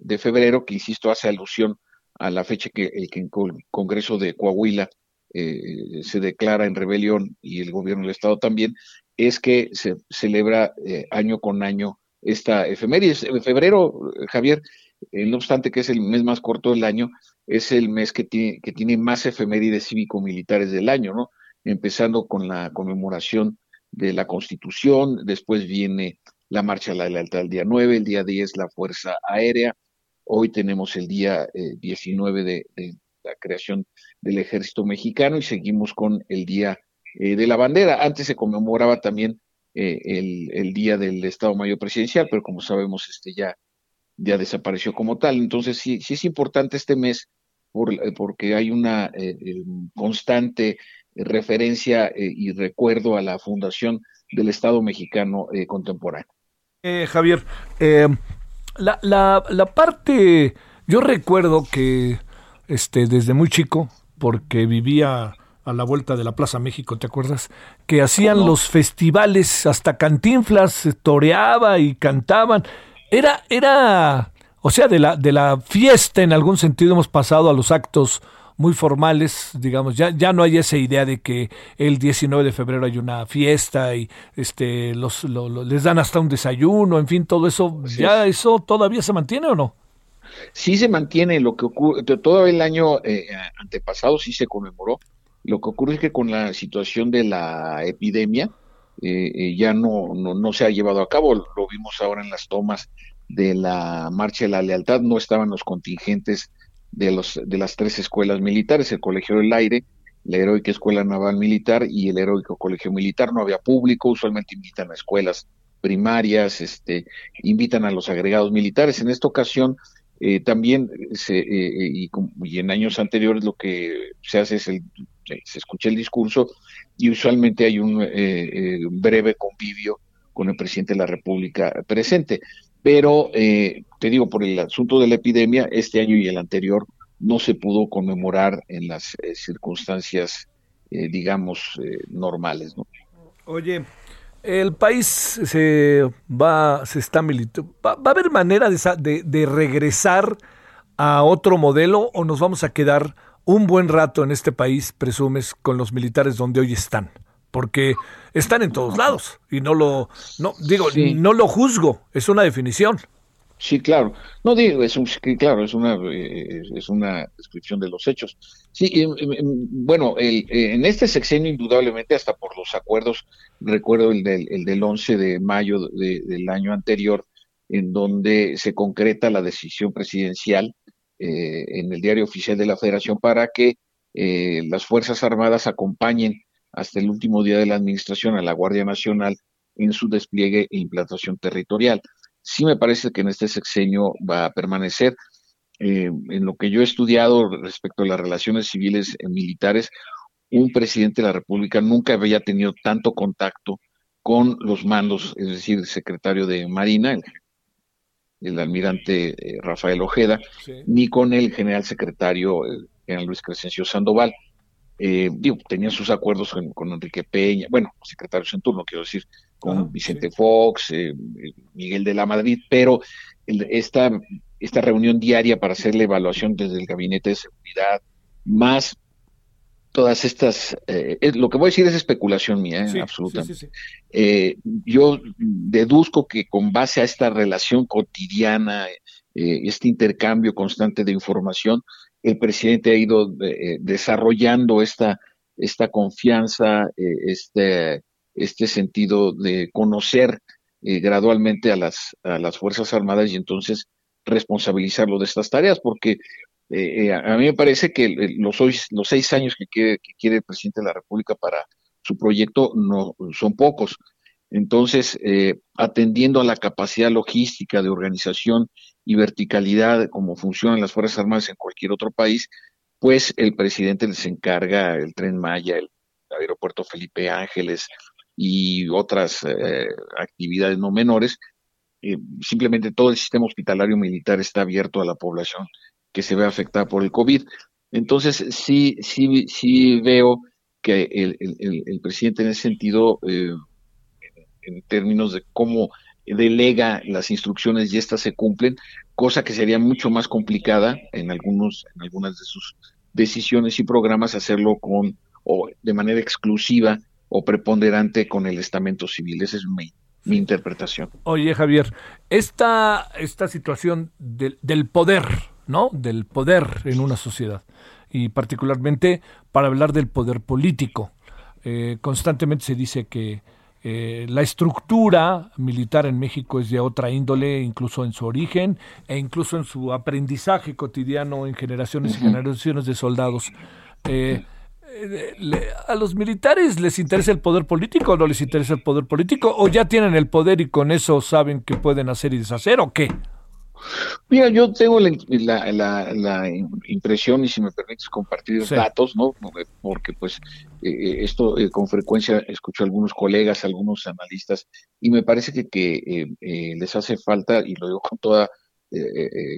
de, febrero, que insisto, hace alusión a la fecha que el, que el Congreso de Coahuila eh, se declara en rebelión y el gobierno del Estado también, es que se celebra eh, año con año esta efeméride. En febrero, Javier, eh, no obstante que es el mes más corto del año, es el mes que tiene, que tiene más efemérides cívico-militares del año, ¿no? Empezando con la conmemoración de la Constitución, después viene la marcha a la lealtad el día 9, el día 10 la Fuerza Aérea, hoy tenemos el día 19 eh, de, la creación del Ejército Mexicano y seguimos con el Día eh, de la Bandera. Antes se conmemoraba también eh, el, Día del Estado Mayor Presidencial, pero como sabemos este ya, ya desapareció como tal. Entonces sí, sí es importante este mes por, porque hay una constante referencia y recuerdo a la fundación del Estado mexicano contemporáneo. Eh, Javier, eh, la, la, la, parte, yo recuerdo que este, desde muy chico, porque vivía a la vuelta de la Plaza México, ¿te acuerdas? Que hacían los festivales, hasta cantinflas toreaba y cantaban. Era, era, o sea, de la, de la fiesta en algún sentido hemos pasado a los actos muy formales, digamos, ya, ya no hay esa idea de que el 19 de febrero hay una fiesta y este los, les dan hasta un desayuno, en fin, todo eso, ¿ya eso todavía se mantiene o no? Sí se mantiene, lo que ocurre, todo el año eh, antepasado sí se conmemoró, lo que ocurre es que con la situación de la epidemia eh, eh, ya no, no, no se ha llevado a cabo, lo vimos ahora en las tomas de la Marcha de la Lealtad, no estaban los contingentes de, los, de las tres escuelas militares, el Colegio del Aire, la Heroica Escuela Naval Militar y el Heroico Colegio Militar. No había público, usualmente invitan a escuelas primarias, este, invitan a los agregados militares. En esta ocasión eh, también se, eh, y, y, en años anteriores lo que se hace es el, se escucha el discurso y usualmente hay un eh, breve convivio con el presidente de la República presente pero eh, te digo, por el asunto de la epidemia, este año y el anterior no se pudo conmemorar en las eh, circunstancias, eh, digamos, normales. ¿no? Oye, el país se va, se está militando. ¿Va, a haber manera de, de, regresar a otro modelo o nos vamos a quedar un buen rato en este país, presumes, con los militares donde hoy están? Porque están en todos lados y no lo, no, digo, no lo juzgo, es una definición. Sí, claro. No digo, es un, claro, es una, eh, es una descripción de los hechos. Sí, bueno, el, en este sexenio indudablemente, hasta por los acuerdos, recuerdo el del, el del 11 de mayo del año anterior, en donde se concreta la decisión presidencial en el diario oficial de la Federación para que las Fuerzas Armadas acompañen hasta el último día de la administración a la Guardia Nacional en su despliegue e implantación territorial. Sí me parece que en este sexenio va a permanecer. en lo que yo he estudiado respecto a las relaciones civiles y militares, un presidente de la República nunca había tenido tanto contacto con los mandos, es decir, el secretario de Marina, el, almirante eh, Rafael Ojeda, ni con el general secretario, el general Luis Crescencio Sandoval. Eh, digo, tenía sus acuerdos con, Enrique Peña, bueno, secretarios en turno, quiero decir, con Vicente Fox, eh, Miguel de la Madrid, pero esta, esta reunión diaria para hacer la evaluación desde el gabinete de seguridad, más todas estas, eh, lo que voy a decir es especulación mía, ¿eh? absolutamente. Eh, yo deduzco que con base a esta relación cotidiana, este intercambio constante de información, el presidente ha ido desarrollando esta, esta confianza, este, este sentido de conocer gradualmente a las, a las Fuerzas Armadas y entonces responsabilizarlo de estas tareas, porque eh, eh, a mí me parece que los, los seis años que quiere, que quiere el presidente de la República para su proyecto no son pocos. Entonces, eh, atendiendo a la capacidad logística de organización y verticalidad como funcionan las Fuerzas Armadas en cualquier otro país, pues el presidente les encarga el tren Maya, el aeropuerto Felipe Ángeles y otras actividades no menores. simplemente todo el sistema hospitalario militar está abierto a la población que se ve afectada por el COVID. Entonces, sí, sí, sí veo que el, el, presidente en ese sentido, eh, en términos de cómo delega las instrucciones y estas se cumplen, cosa que sería mucho más complicada en algunos, en algunas de sus decisiones y programas hacerlo con o de manera exclusiva o preponderante con el estamento civil. Esa es mi, mi interpretación. Oye, Javier, esta, esta situación del, del poder, ¿no? Del poder en una sociedad y particularmente para hablar del poder político. Eh, constantemente se dice que eh, la estructura militar en México es de otra índole, incluso en su origen e incluso en su aprendizaje cotidiano en generaciones y generaciones de soldados. Eh, ¿A los militares les interesa el poder político o no les interesa el poder político? ¿O ya tienen el poder y con eso saben que pueden hacer y deshacer o qué? Mira, yo tengo la, impresión, y si me permites compartir datos, ¿no? Porque pues eh, eh, esto eh, con frecuencia escucho a algunos colegas, algunos analistas, y me parece que, que les hace falta, y lo digo con toda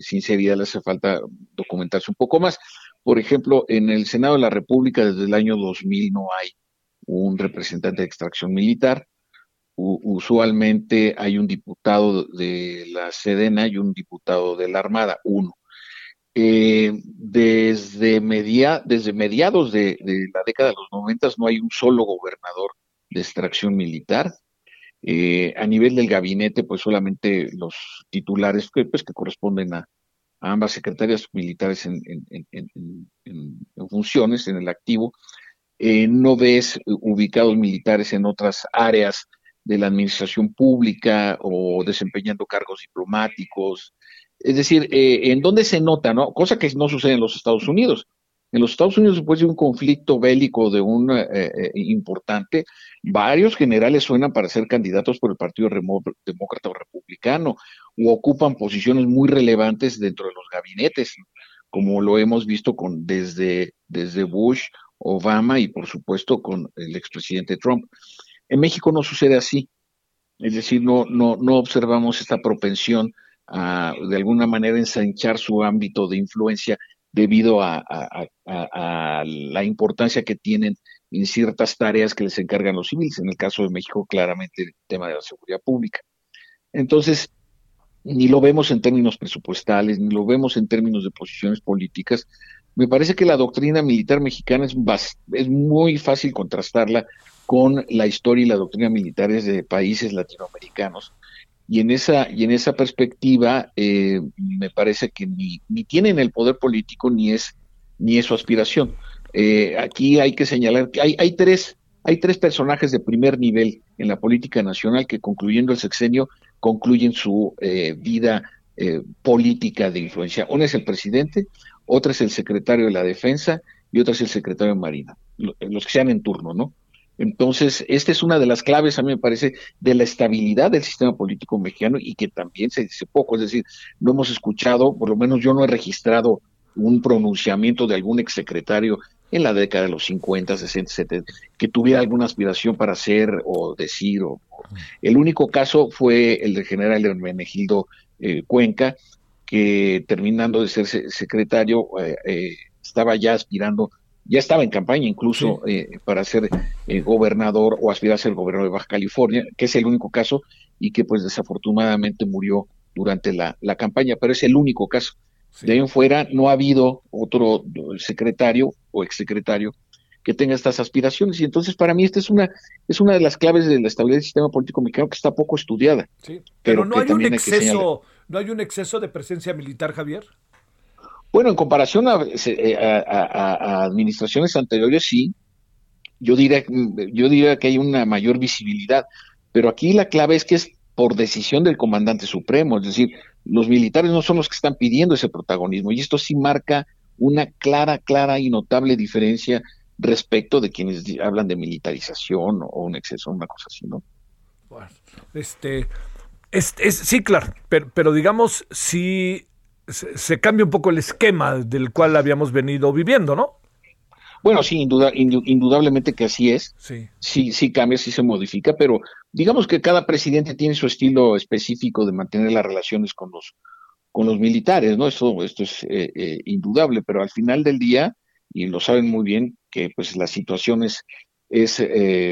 sinceridad, les hace falta documentarse un poco más. Por ejemplo, en el Senado de la República desde el año 2000 no hay un representante de extracción militar usualmente hay un diputado de la Sedena y un diputado de la Armada, uno. Eh, desde, media, desde mediados de, la década de los noventas no hay un solo gobernador de extracción militar. Eh, a nivel del gabinete, pues solamente los titulares que, pues, corresponden a, ambas secretarias militares en, funciones, en el activo. Eh, no ves ubicados militares en otras áreas de la administración pública o desempeñando cargos diplomáticos. Es decir, eh, ¿en dónde se nota, no? Cosa que no sucede en los Estados Unidos. En los Estados Unidos, después de un conflicto bélico de un eh, eh, importante, varios generales suenan para ser candidatos por el Partido Demócrata o Republicano, o ocupan posiciones muy relevantes dentro de los gabinetes, como lo hemos visto con desde, desde Bush, Obama y por supuesto con el expresidente Trump. En México no sucede así. Es decir, no, no, no observamos esta propensión a, de alguna manera, ensanchar su ámbito de influencia debido a, la importancia que tienen en ciertas tareas que les encargan los civiles. En el caso de México, claramente el tema de la seguridad pública. Entonces, ni lo vemos en términos presupuestales, ni lo vemos en términos de posiciones políticas. Me parece que la doctrina militar mexicana es, es muy fácil contrastarla con la historia y la doctrina militares de países latinoamericanos. Y en esa, y en esa perspectiva, eh, me parece que ni, ni, tienen el poder político ni es, ni es su aspiración. Eh, aquí hay que señalar que hay, hay, tres, hay tres personajes de primer nivel en la política nacional que concluyendo el sexenio concluyen su eh, vida eh, política de influencia. Una es el presidente, otra es el secretario de la defensa y otra es el secretario de Marina, los que sean en turno, ¿no? Entonces, esta es una de las claves, a mí me parece, de la estabilidad del sistema político mexicano y que también se dice poco, es decir, no hemos escuchado, por lo menos yo no he registrado un pronunciamiento de algún exsecretario en la década de los 50, 60, 70, que tuviera alguna aspiración para hacer o decir. O, el único caso fue el del general Hermenegildo eh, Cuenca, que terminando de ser secretario eh, eh, estaba ya aspirando, ya estaba en campaña incluso para ser gobernador o aspirar a ser gobernador de Baja California, que es el único caso y que pues desafortunadamente murió durante la, la campaña, pero es el único caso. De ahí en fuera no ha habido otro secretario o exsecretario que tenga estas aspiraciones. Y entonces para mí esta es una, es una de las claves de la estabilidad del sistema político mexicano que está poco estudiada. Sí, pero, no hay un exceso, no hay un exceso de presencia militar, Javier. Bueno, en comparación a, eh, a, administraciones anteriores, sí. Yo diría, yo diría que hay una mayor visibilidad, pero aquí la clave es que es por decisión del comandante supremo, es decir, los militares no son los que están pidiendo ese protagonismo y esto sí marca una clara, clara y notable diferencia respecto de quienes hablan de militarización o un exceso, una cosa así, ¿no? Bueno, este, es, sí, claro, pero digamos, sí se, cambia un poco el esquema del cual habíamos venido viviendo, ¿no? Bueno, sí, indudablemente que así es. Sí. sí, sí cambia, sí se modifica, pero digamos que cada presidente tiene su estilo específico de mantener las relaciones con los, con los militares, ¿no? Esto, esto es eh, eh, indudable, pero al final del día, y lo saben muy bien, que pues la situación es, es eh,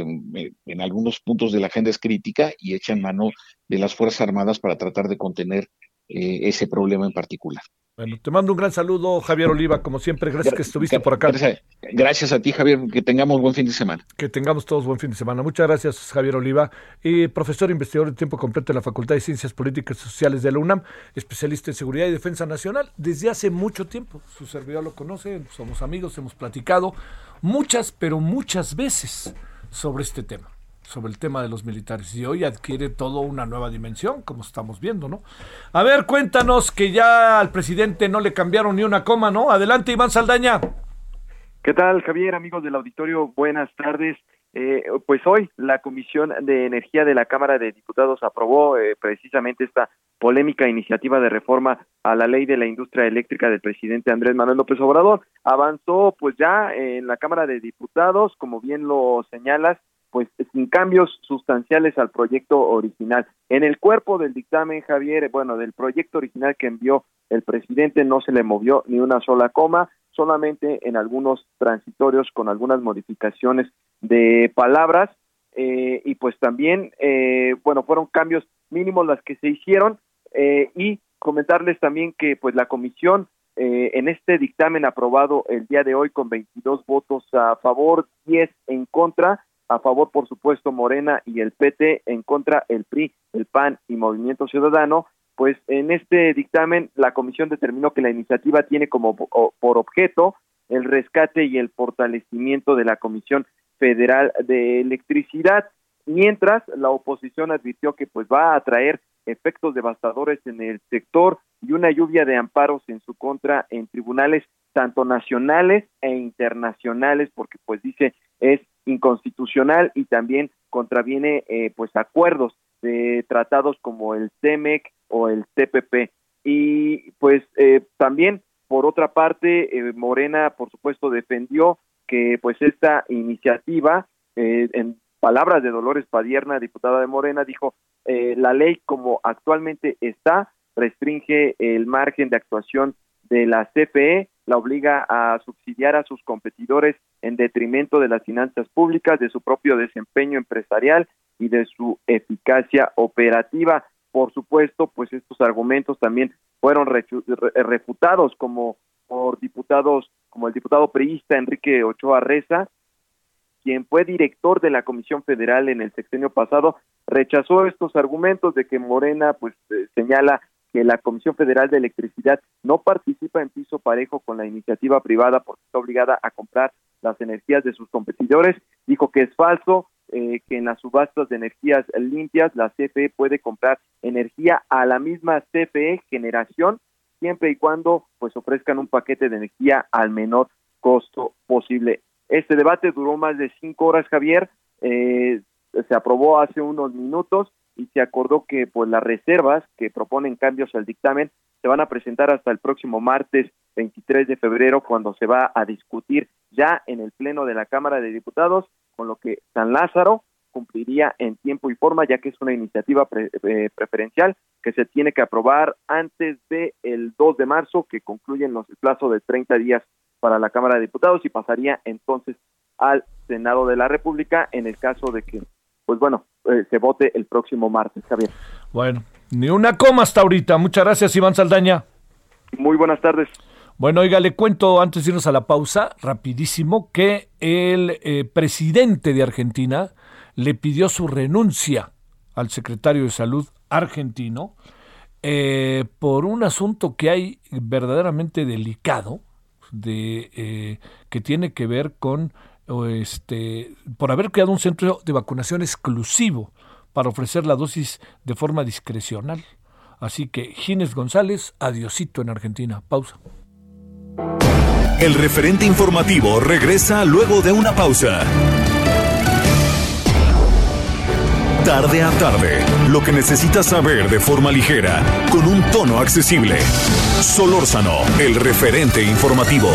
en algunos puntos de la agenda es crítica y echan mano de las Fuerzas Armadas para tratar de contener ese problema en particular. Bueno, te mando un gran saludo, Javier Oliva, como siempre. Gracias que estuviste por acá. Gracias, a ti, Javier. Que tengamos buen fin de semana. Que tengamos todos buen fin de semana. Muchas gracias, Javier Oliva. Y profesor investigador de tiempo completo de la Facultad de Ciencias Políticas y Sociales de la UNAM, especialista en seguridad y defensa nacional desde hace mucho tiempo. Su servidor lo conoce, somos amigos, hemos platicado muchas, pero muchas veces sobre este tema sobre el tema de los militares y hoy adquiere todo una nueva dimensión, como estamos viendo, ¿no? A ver, cuéntanos que ya al presidente no le cambiaron ni una coma, ¿no? Adelante, Iván Saldaña. ¿Qué tal, Javier, amigos del auditorio? Buenas tardes. Eh, pues hoy la Comisión de Energía de la Cámara de Diputados aprobó eh, precisamente esta polémica iniciativa de reforma a la ley de la industria eléctrica del presidente Andrés Manuel López Obrador. Avanzó pues ya en la Cámara de Diputados, como bien lo señalas, pues sin cambios sustanciales al proyecto original. En el cuerpo del dictamen, Javier, bueno, del proyecto original que envió el presidente no se le movió ni una sola coma, solamente en algunos transitorios con algunas modificaciones de palabras eh, y pues también, eh, bueno, fueron cambios mínimos las que se hicieron eh, y comentarles también que pues la comisión en este dictamen aprobado el día de hoy con 22 votos a favor, 10 en contra, a favor, por supuesto, Morena y el PT, en contra el PRI, el PAN y Movimiento Ciudadano, pues en este dictamen la comisión determinó que la iniciativa tiene como por objeto el rescate y el fortalecimiento de la Comisión Federal de Electricidad, mientras la oposición advirtió que pues va a traer efectos devastadores en el sector y una lluvia de amparos en su contra en tribunales tanto nacionales e internacionales porque pues dice es inconstitucional y también contraviene eh, pues acuerdos de tratados como el TEMEC o el TPP y pues eh, también por otra parte eh, Morena por supuesto defendió que pues esta iniciativa en palabras de Dolores Padierna diputada de Morena dijo la ley como actualmente está restringe el margen de actuación de la CFE la obliga a subsidiar a sus competidores en detrimento de las finanzas públicas, de su propio desempeño empresarial y de su eficacia operativa. Por supuesto, pues estos argumentos también fueron refutados como por diputados como el diputado priista Enrique Ochoa Reza, quien fue director de la Comisión Federal en el sexenio pasado, rechazó estos argumentos de que Morena pues eh, señala que la Comisión Federal de Electricidad no participa en piso parejo con la iniciativa privada porque está obligada a comprar las energías de sus competidores. Dijo que es falso, eh, que en las subastas de energías limpias la CFE puede comprar energía a la misma CFE generación siempre y cuando pues ofrezcan un paquete de energía al menor costo posible. Este debate duró más de cinco horas, Javier. Eh, se aprobó hace unos minutos y se acordó que pues las reservas que proponen cambios al dictamen se van a presentar hasta el próximo martes 23 de febrero cuando se va a discutir ya en el pleno de la Cámara de Diputados con lo que San Lázaro cumpliría en tiempo y forma ya que es una iniciativa eh, preferencial que se tiene que aprobar antes de el 2 de marzo que concluyen los plazo de 30 días para la Cámara de Diputados y pasaría entonces al Senado de la República en el caso de que pues bueno, eh, se vote el próximo martes, Javier. Bueno, ni una coma hasta ahorita. Muchas gracias, Iván Saldaña. Muy buenas tardes. Bueno, oiga, le cuento antes de irnos a la pausa, rapidísimo, que el eh, presidente de Argentina le pidió su renuncia al secretario de Salud argentino eh, por un asunto que hay verdaderamente delicado, de, que tiene que ver con este, por haber creado un centro de vacunación exclusivo para ofrecer la dosis de forma discrecional. Así que Gines González, adiosito en Argentina. Pausa. El referente informativo regresa luego de una pausa. Tarde a tarde, lo que necesitas saber de forma ligera, con un tono accesible. Solórzano, el referente informativo.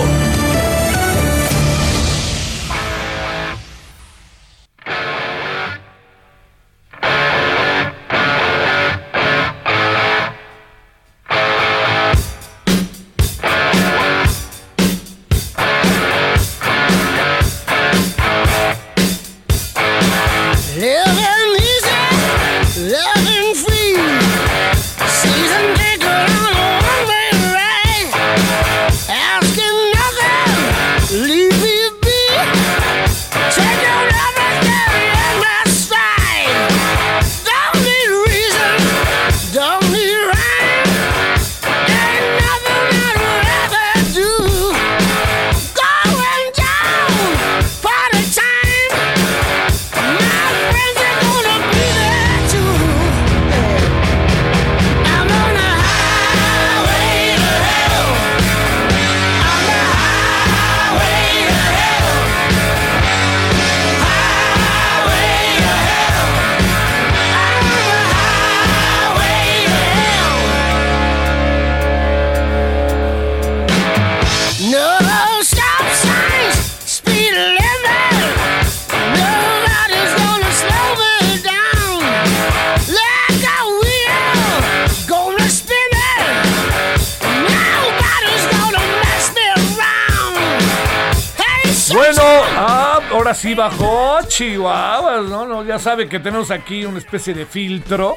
Sabe que tenemos aquí una especie de filtro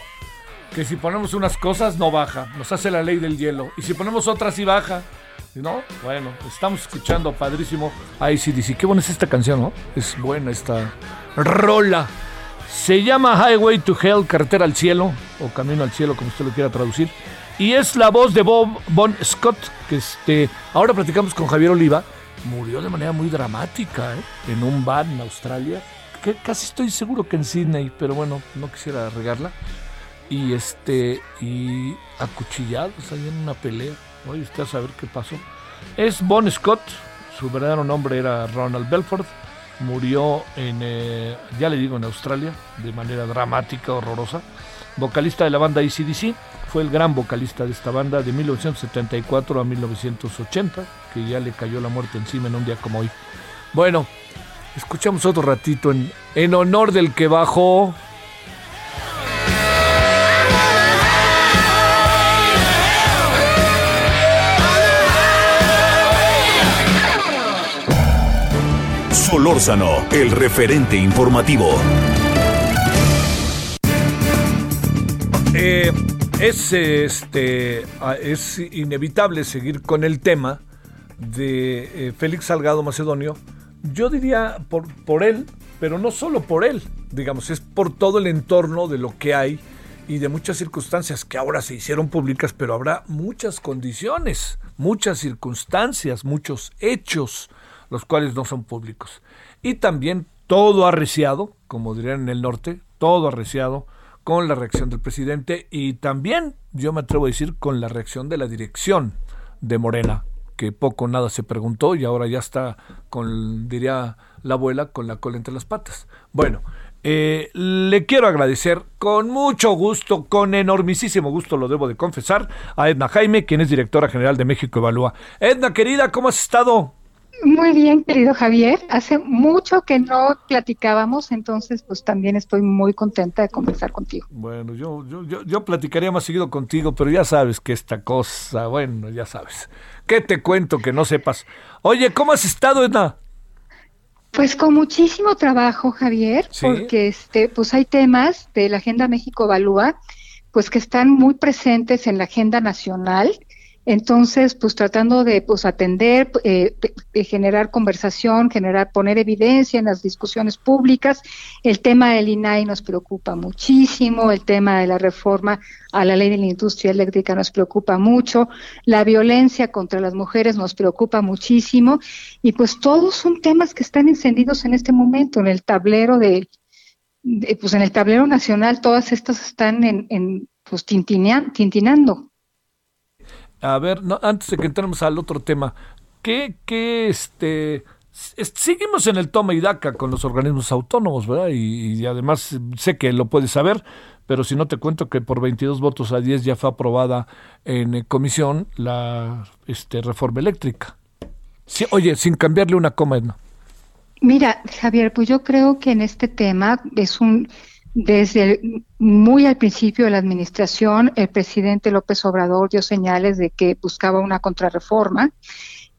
que si ponemos unas cosas no baja, nos hace la ley del hielo. Y si ponemos otras sí baja. ¿No? Bueno, estamos escuchando padrísimo ICDC. Qué buena es esta canción, ¿no? Es buena esta rola. Se llama Highway to Hell, Carretera al Cielo, o Camino al Cielo, como usted lo quiera traducir. Y es la voz de Bob Bon Scott, que este, ahora platicamos con Javier Oliva, murió de manera muy dramática ¿eh? en un bar en Australia. Que casi estoy seguro que en Sydney, pero bueno, no quisiera regarla. Y este, y acuchillados ahí en una pelea. Oye, usted a saber qué pasó. Es Bon Scott, su verdadero nombre era Ronald Belford. Murió en, eh, ya le digo, en Australia, de manera dramática, horrorosa. Vocalista de la banda ACDC, fue el gran vocalista de esta banda de 1974 a 1980, que ya le cayó la muerte encima en un día como hoy. Bueno, escuchamos otro ratito en, en honor del que bajó. Solórzano, el referente informativo. Eh, es, este, es inevitable seguir con el tema de eh, Félix Salgado Macedonio. Yo diría por, por él, pero no solo por él, digamos, es por todo el entorno de lo que hay y de muchas circunstancias que ahora se hicieron públicas, pero habrá muchas condiciones, muchas circunstancias, muchos hechos, los cuales no son públicos. Y también todo arreciado, como dirían en el norte, todo arreciado con la reacción del presidente y también, yo me atrevo a decir, con la reacción de la dirección de Morena, que poco nada se preguntó y ahora ya está con, diría la abuela, con la cola entre las patas. Bueno, eh, le quiero agradecer con mucho gusto, con enormisísimo gusto, lo debo de confesar, a Edna Jaime, quien es directora general de México Evalúa. Edna, querida, ¿cómo has estado? Muy bien, querido Javier. Hace mucho que no platicábamos, entonces pues también estoy muy contenta de conversar contigo. Bueno, yo, yo, yo, yo platicaría más seguido contigo, pero ya sabes que esta cosa, bueno, ya sabes. ¿Qué te cuento que no sepas? Oye, ¿cómo has estado, Edna? Pues con muchísimo trabajo, Javier, porque este, pues hay temas de la Agenda México Evalúa, pues que están muy presentes en la agenda nacional entonces, pues tratando de pues, atender, eh, generar conversación, generar, poner evidencia en las discusiones públicas. El tema del INAI nos preocupa muchísimo, el tema de la reforma a la ley de la industria eléctrica nos preocupa mucho, la violencia contra las mujeres nos preocupa muchísimo y pues todos son temas que están encendidos en este momento en el tablero de, pues en el tablero nacional todas estas están en, en pues tintinando. A ver, no, antes de que entremos al otro tema, ¿qué, qué este, seguimos en el toma y daca con los organismos autónomos, ¿verdad? Y, además sé que lo puedes saber, pero si no te cuento que por 22 votos a 10 ya fue aprobada en eh, comisión la este, reforma eléctrica. Sí, oye, sin cambiarle una coma, ¿no? Mira, Javier, pues yo creo que en este tema es un desde muy al principio de la administración, el presidente López Obrador dio señales de que buscaba una contrarreforma.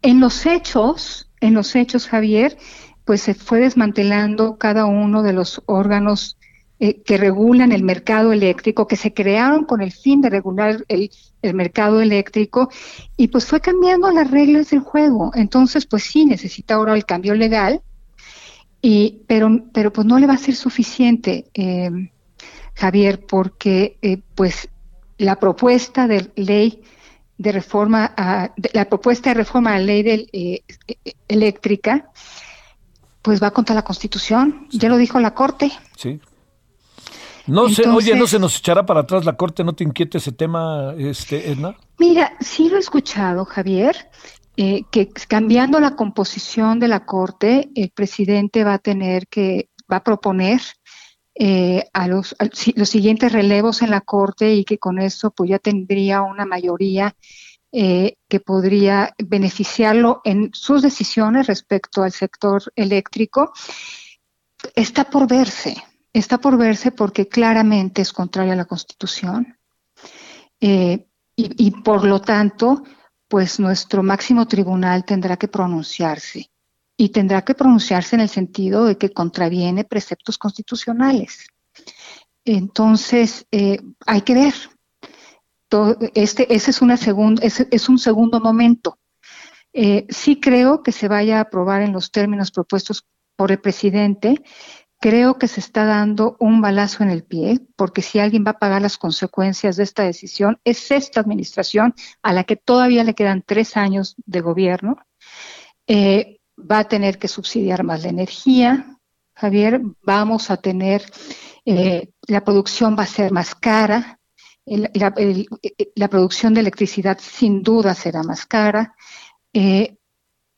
En los hechos, en los hechos, Javier, pues se fue desmantelando cada uno de los órganos eh, que regulan el mercado eléctrico, que se crearon con el fin de regular el, el, mercado eléctrico, y pues fue cambiando las reglas del juego. Entonces, pues sí, necesita ahora el cambio legal, y, pero, pero pues no le va a ser suficiente, eh, Javier, porque eh, pues la propuesta de ley de reforma, a, la propuesta de reforma a la ley de, eh, eléctrica, pues va contra la Constitución. Ya lo dijo la Corte. Sí. No sé, oye, no se nos echará para atrás la Corte, ¿no te inquiete ese tema, este, Edna? Mira, sí lo he escuchado, Javier, eh, que cambiando la composición de la Corte, el presidente va a tener que, va a proponer eh, a los, los siguientes relevos en la Corte y que con eso pues ya tendría una mayoría eh, que podría beneficiarlo en sus decisiones respecto al sector eléctrico. Está por verse, está por verse porque claramente es contraria a la Constitución. y, y por lo tanto, pues nuestro máximo tribunal tendrá que pronunciarse y tendrá que pronunciarse en el sentido de que contraviene preceptos constitucionales. Entonces, eh, hay que ver. este, ese es, una es un segundo momento. Eh, sí creo que se vaya a aprobar en los términos propuestos por el presidente, Creo que se está dando un balazo en el pie, porque si alguien va a pagar las consecuencias de esta decisión, es esta administración a la que todavía le quedan tres años de gobierno. Eh, va a tener que subsidiar más la energía, Javier, vamos a tener, eh, la producción va a ser más cara, la, producción de electricidad sin duda será más cara. Eh,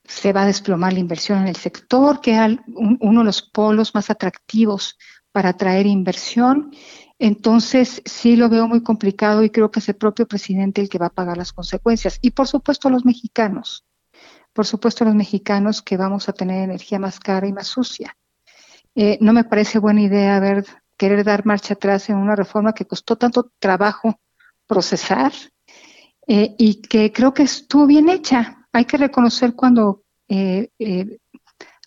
se va a desplomar la inversión en el sector, que es uno de los polos más atractivos para atraer inversión. Entonces, sí lo veo muy complicado y creo que es el propio presidente el que va a pagar las consecuencias. Y por supuesto los mexicanos, por supuesto los mexicanos que vamos a tener energía más cara y más sucia. Eh, no me parece buena idea querer dar marcha atrás en una reforma que costó tanto trabajo procesar eh, y que creo que estuvo bien hecha hay que reconocer cuando eh, eh,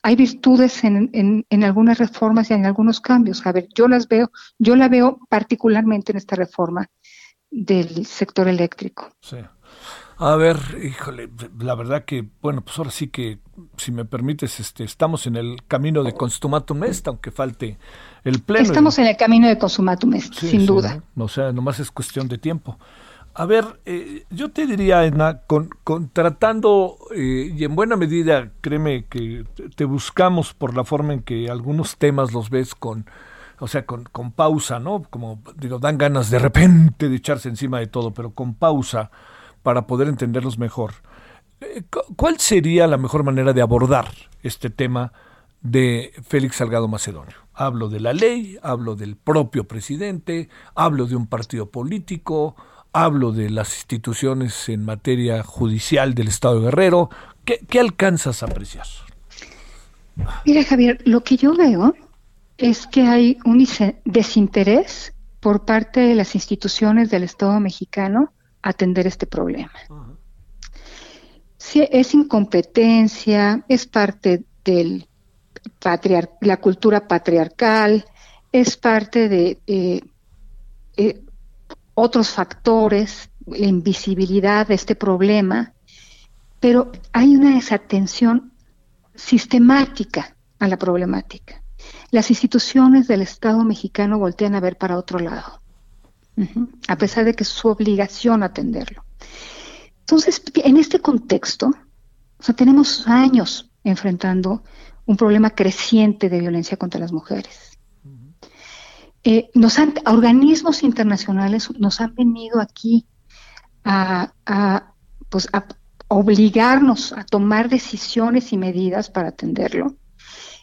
hay virtudes en, en, algunas reformas y en algunos cambios. A ver, yo las veo, yo la veo particularmente en esta reforma del sector eléctrico. Sí. A ver, híjole, la verdad que, bueno, pues ahora sí que, si me permites, este, estamos en el camino de consumatum est, aunque falte el pleno. Estamos en el camino de consumatum est, sin duda. ¿no? O sea, nomás es cuestión de tiempo. A ver, eh, yo te diría, Edna, con, tratando, eh, y en buena medida, créeme que te buscamos por la forma en que algunos temas los ves con, o sea, con, con pausa, ¿no? Como digo, dan ganas de repente de echarse encima de todo, pero con pausa para poder entenderlos mejor. Eh, ¿Cuál sería la mejor manera de abordar este tema de Félix Salgado Macedonio? Hablo de la ley, hablo del propio presidente, hablo de un partido político, hablo de las instituciones en materia judicial del Estado Guerrero. ¿Qué, alcanzas a apreciar? Mira, Javier, lo que yo veo es que hay un desinterés por parte de las instituciones del Estado mexicano atender este problema. Sí, es incompetencia, es parte de la cultura patriarcal, es parte de eh, eh, otros factores, la invisibilidad de este problema, pero hay una desatención sistemática a la problemática. Las instituciones del Estado mexicano voltean a ver para otro lado, a pesar de que es su obligación atenderlo. Entonces, en este contexto, tenemos años enfrentando un problema creciente de violencia contra las mujeres eh, nos han, organismos internacionales nos han venido aquí a, pues, a obligarnos a tomar decisiones y medidas para atenderlo.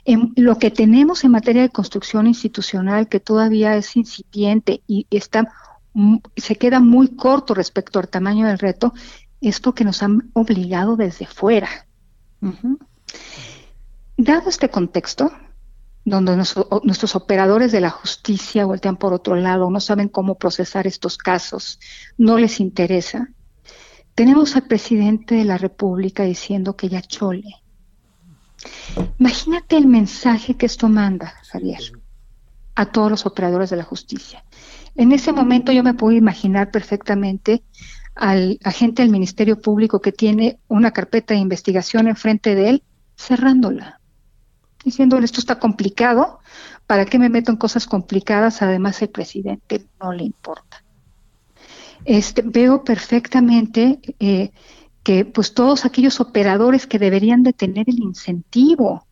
En lo que tenemos en materia de construcción institucional, que todavía es incipiente y está, se queda muy corto respecto al tamaño del reto, es porque nos han obligado desde fuera. Dado este contexto, donde nuestros operadores de la justicia voltean por otro lado, no saben cómo procesar estos casos, no les interesa. Tenemos al presidente de la República diciendo que ya chole. Imagínate el mensaje que esto manda, Javier, a todos los operadores de la justicia. En ese momento yo me puedo imaginar perfectamente al agente del Ministerio Público que tiene una carpeta de investigación enfrente de él, cerrándola diciéndole esto está complicado, ¿para qué me meto en cosas complicadas? Además el presidente no le importa. Este, veo perfectamente eh, que pues todos aquellos operadores que deberían de tener el incentivo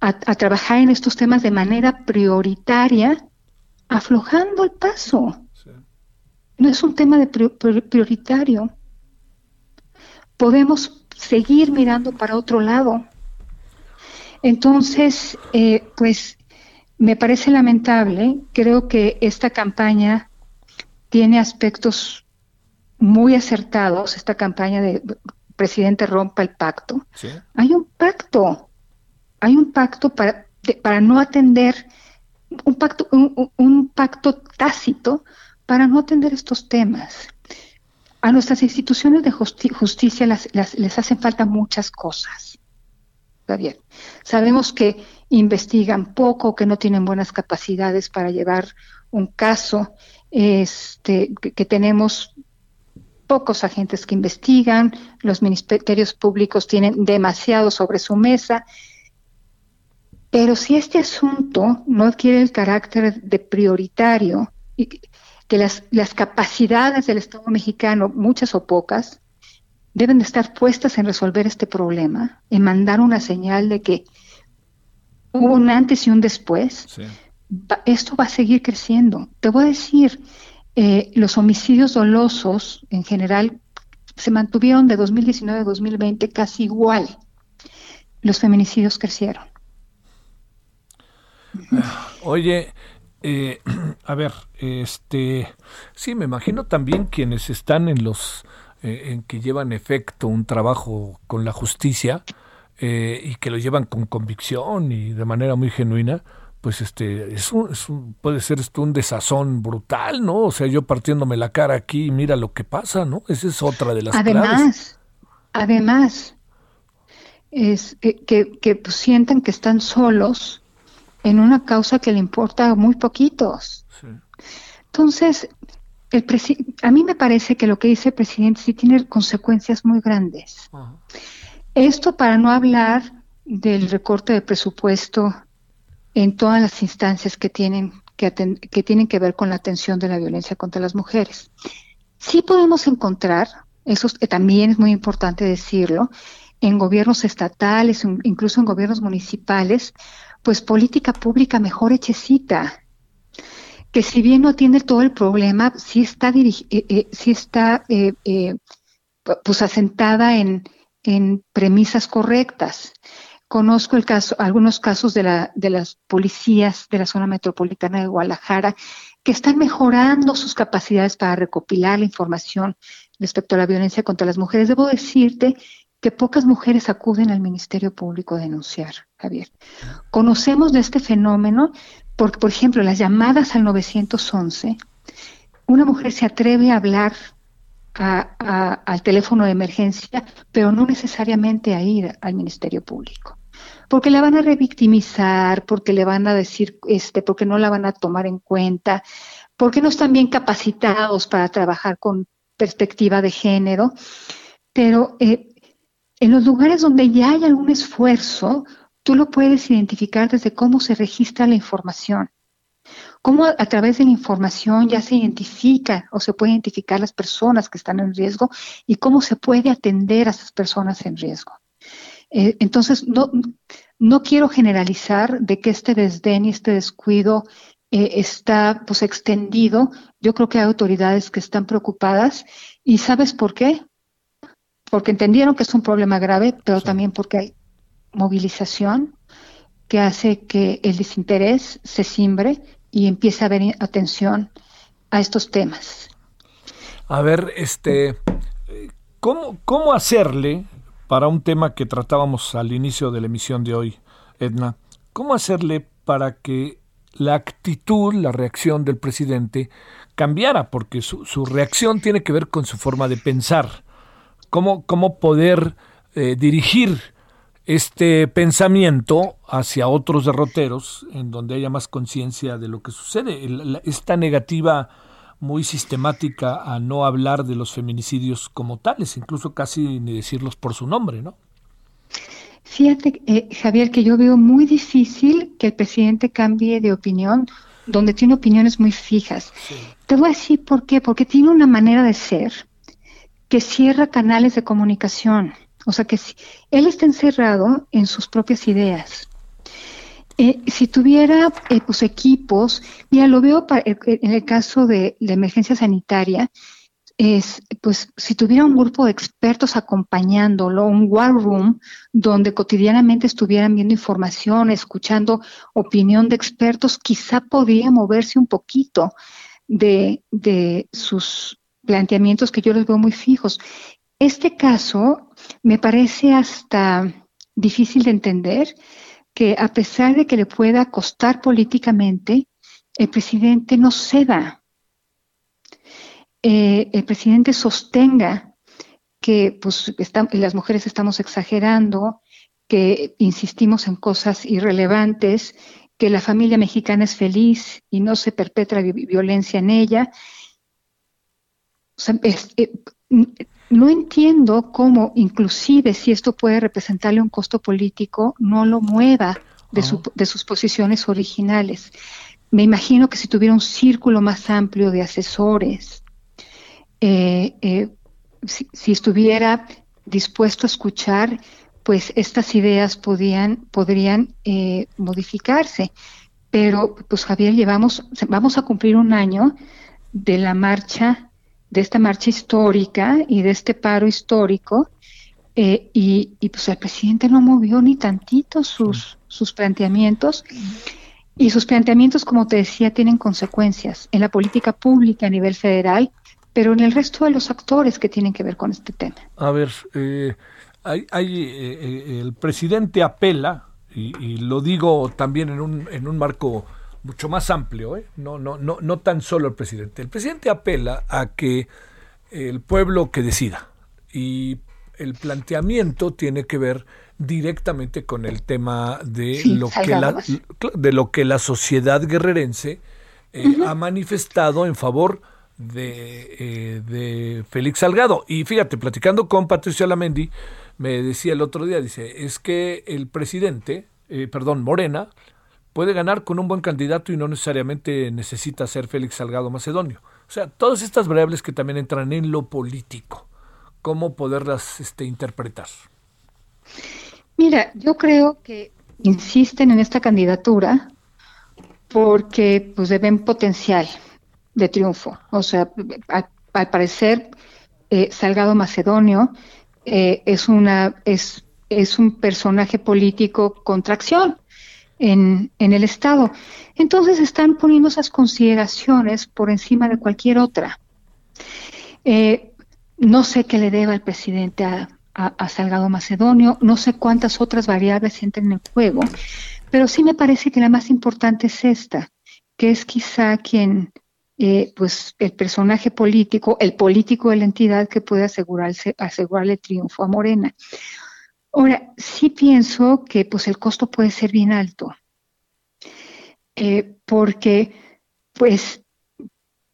a, trabajar en estos temas de manera prioritaria, aflojando el paso. No es un tema de prioritario. Podemos seguir mirando para otro lado. Entonces, eh, pues me parece lamentable. Creo que esta campaña tiene aspectos muy acertados, esta campaña de presidente rompa el pacto. Hay un pacto, hay un pacto para, para no atender, un pacto, un, pacto tácito para no atender estos temas. A nuestras instituciones de justicia les hacen falta muchas cosas Sabemos que investigan poco, que no tienen buenas capacidades para llevar un caso, este, que, tenemos pocos agentes que investigan, los ministerios públicos tienen demasiado sobre su mesa, pero si este asunto no adquiere el carácter de prioritario, que las, las capacidades del Estado mexicano, muchas o pocas, deben de estar puestas en resolver este problema, en mandar una señal de que hubo un antes y un después. esto va a seguir creciendo. Te voy a decir, eh, los homicidios dolosos en general se mantuvieron de 2019 a 2020 casi igual. Los feminicidios crecieron. Oye, eh, a ver, este, sí, me imagino también quienes están en los eh, en que llevan efecto un trabajo con la justicia eh, y que lo llevan con convicción y de manera muy genuina, pues este es un, puede ser esto un desazón brutal, ¿no? O sea, yo partiéndome la cara aquí y mira lo que pasa, ¿no? Esa es otra de las además, Además, es que, que, pues, sientan que están solos en una causa que le importa a muy poquitos. Entonces, el a mí me parece que lo que dice el presidente sí tiene consecuencias muy grandes. Esto para no hablar del recorte de presupuesto en todas las instancias que tienen que, que tienen que ver con la atención de la violencia contra las mujeres. Sí podemos encontrar, eso también es muy importante decirlo, en gobiernos estatales, incluso en gobiernos municipales, pues política pública mejor hechecita, que si bien no tiene todo el problema, sí está, eh, eh, sí está eh, pues asentada en, en premisas correctas. Conozco el caso, algunos casos de, la, de las policías de la zona metropolitana de Guadalajara que están mejorando sus capacidades para recopilar la información respecto a la violencia contra las mujeres. Debo decirte que pocas mujeres acuden al Ministerio Público a denunciar, Javier. Conocemos de este fenómeno porque, por ejemplo, las llamadas al 911, una mujer se atreve a hablar al teléfono de emergencia, pero no necesariamente a ir al Ministerio Público porque la van a revictimizar, porque le van a decir, este, porque no la van a tomar en cuenta, porque no están bien capacitados para trabajar con perspectiva de género. Pero eh, en los lugares donde ya hay algún esfuerzo, tú lo puedes identificar desde cómo se registra la información. Cómo a, a, través de la información ya se identifica o se puede identificar las personas que están en riesgo y cómo se puede atender a esas personas en riesgo. Eh, entonces, no, no quiero generalizar de que este desdén y este descuido eh, está pues extendido. Yo creo que hay autoridades que están preocupadas y ¿sabes por qué? Porque entendieron que es un problema grave, pero también porque hay movilización que hace que el desinterés se simbre y empiece a haber atención a estos temas. A ver, este, ¿cómo, cómo hacerle para un tema que tratábamos al inicio de la emisión de hoy, Edna. ¿Cómo hacerle para que la actitud, la reacción del presidente cambiara? Porque su, reacción tiene que ver con su forma de pensar. ¿Cómo, cómo poder eh, dirigir este pensamiento hacia otros derroteros en donde haya más conciencia de lo que sucede? esta negativa muy sistemática a no hablar de los feminicidios como tales, incluso casi ni decirlos por su nombre, ¿no? Fíjate, eh, Javier, que yo veo muy difícil que el presidente cambie de opinión donde tiene opiniones muy fijas. Te voy a decir por qué, porque tiene una manera de ser que cierra canales de comunicación. O sea que si, él está encerrado en sus propias ideas. Eh, si tuviera eh, pues, equipos, mira, lo veo eh, en el caso de la emergencia sanitaria, es, pues, si tuviera un grupo de expertos acompañándolo, un war room, donde cotidianamente estuvieran viendo información, escuchando opinión de expertos, quizá podría moverse un poquito de, de sus planteamientos que yo los veo muy fijos. Este caso me parece hasta difícil de entender que a pesar de que le pueda costar políticamente, el presidente no ceda. Eh, el presidente sostenga que pues, las mujeres estamos exagerando, que insistimos en cosas irrelevantes, que la familia mexicana es feliz y no se perpetra violencia en ella. Eh, no entiendo cómo, inclusive si esto puede representarle un costo político, no lo mueva de, de sus posiciones originales. Me imagino que si tuviera un círculo más amplio de asesores, eh, eh, si, estuviera dispuesto a escuchar, pues estas ideas podían, podrían eh, modificarse. Pero, pues Javier, llevamos, vamos a cumplir un año de la marcha de esta marcha histórica y de este paro histórico, eh, y, pues el presidente no movió ni tantito sus, sus planteamientos. Y sus planteamientos, como te decía, tienen consecuencias en la política pública a nivel federal, pero en el resto de los actores que tienen que ver con este tema. A ver, eh, hay, eh, el presidente apela, y, y, lo digo también en un, en un marco mucho más amplio, ¿eh? no, no, no, no tan solo el presidente. El presidente apela a que el pueblo que decida y el planteamiento tiene que ver directamente con el tema de lo que la, de lo que la sociedad guerrerense eh, ha manifestado en favor de, eh, de, Félix Salgado. Y fíjate, platicando con Patricia Lamendi, me decía el otro día, dice, es que el presidente, perdón, Morena, puede ganar con un buen candidato y no necesariamente necesita ser Félix Salgado Macedonio. O sea, todas estas variables que también entran en lo político, ¿cómo poderlas este, interpretar? Mira, yo creo que insisten en esta candidatura porque pues ven potencial de triunfo. O sea, al, parecer eh, Salgado Macedonio eh, es una es, es un personaje político con tracción en, en el Estado. Entonces están poniendo esas consideraciones por encima de cualquier otra. Eh, no sé qué le deba el presidente a, a, Salgado Macedonio, no sé cuántas otras variables entran en juego, pero sí me parece que la más importante es esta, que es quizá quien, eh, pues el personaje político, el político de la entidad que puede asegurarse, asegurarle triunfo a Morena. Ahora, sí pienso que pues el costo puede ser bien alto, eh, porque pues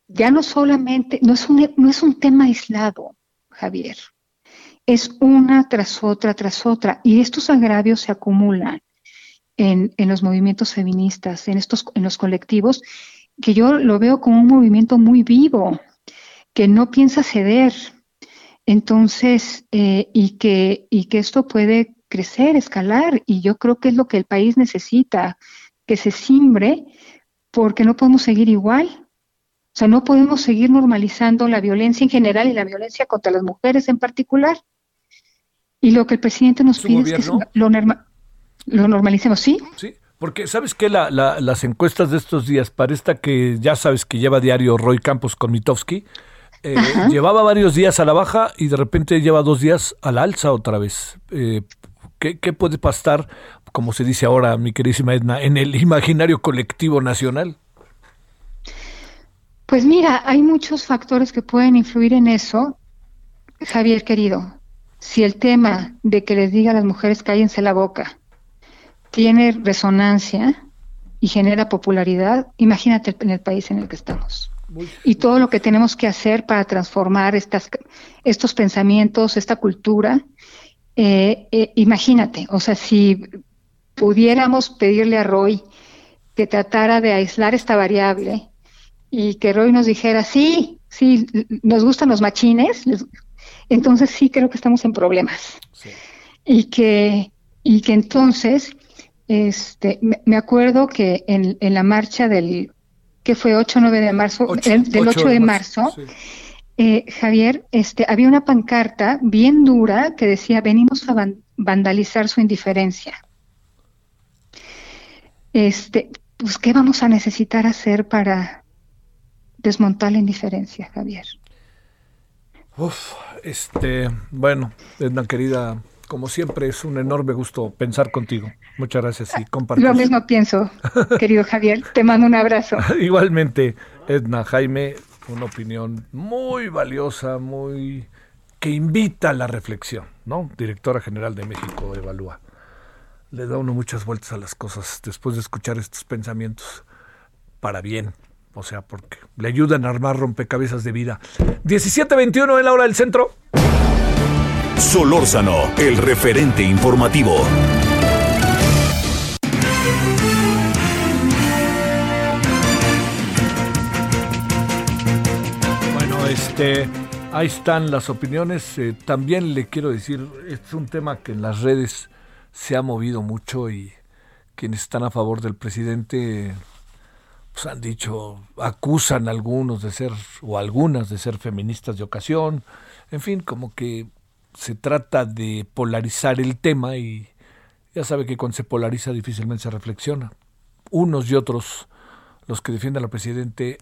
ya no solamente, no es, un, no es un tema aislado, Javier, es una tras otra, tras otra, y estos agravios se acumulan en, en los movimientos feministas, en, estos, en los colectivos, que yo lo veo como un movimiento muy vivo, que no piensa ceder, entonces, eh, y, que, y que esto puede crecer, escalar, y yo creo que es lo que el país necesita, que se simbre, porque no podemos seguir igual. O sea, no podemos seguir normalizando la violencia en general y la violencia contra las mujeres en particular. Y lo que el presidente nos pide es que lo, lo, normalicemos, ¿sí? Sí, porque sabes que la, las encuestas de estos días, para esta que ya sabes que lleva diario Roy Campos con Mitofsky, eh, llevaba varios días a la baja y de repente lleva dos días a la alza otra vez. Eh, ¿qué, ¿Qué puede pasar, como se dice ahora, mi queridísima Edna, en el imaginario colectivo nacional? Pues mira, hay muchos factores que pueden influir en eso, Javier querido si el tema de que les diga a las mujeres cállense la boca tiene resonancia y genera popularidad, imagínate en el país en el que estamos. Y todo lo que tenemos que hacer para transformar estas, estos pensamientos, esta cultura, eh, eh, imagínate, o sea, si pudiéramos pedirle a Roy que tratara de aislar esta variable y que Roy nos dijera, sí, sí, nos gustan los machines, entonces sí creo que estamos en problemas. Y que, y que entonces, este, me, acuerdo que en, la marcha del, que fue 8 9 de marzo, del 8, de marzo, eh, Javier, este, había una pancarta bien dura que decía, venimos a vandalizar su indiferencia. Este, pues, ¿qué vamos a necesitar hacer para desmontar la indiferencia, Javier? Uf, este, bueno, Edna querida, como siempre es un enorme gusto pensar contigo. Muchas gracias y compartir. Lo mismo pienso, querido Javier. Te mando un abrazo. Igualmente, Edna Jaime, una opinión muy valiosa, muy que invita a la reflexión, ¿no? Directora General de México Evalúa. Le da uno muchas vueltas a las cosas después de escuchar estos pensamientos para bien o sea, porque le ayudan a armar rompecabezas de vida. 17.21 en la hora del centro. Solórzano, el referente informativo. Bueno, este, ahí están las opiniones. Eh, también le quiero decir, es un tema que en las redes se ha movido mucho y quienes están a favor del presidente pues han dicho, acusan a algunos de ser, o algunas de ser feministas de ocasión, en fin, como que se trata de polarizar el tema y ya sabe que cuando se polariza difícilmente se reflexiona. Unos y otros, los que defienden al presidente,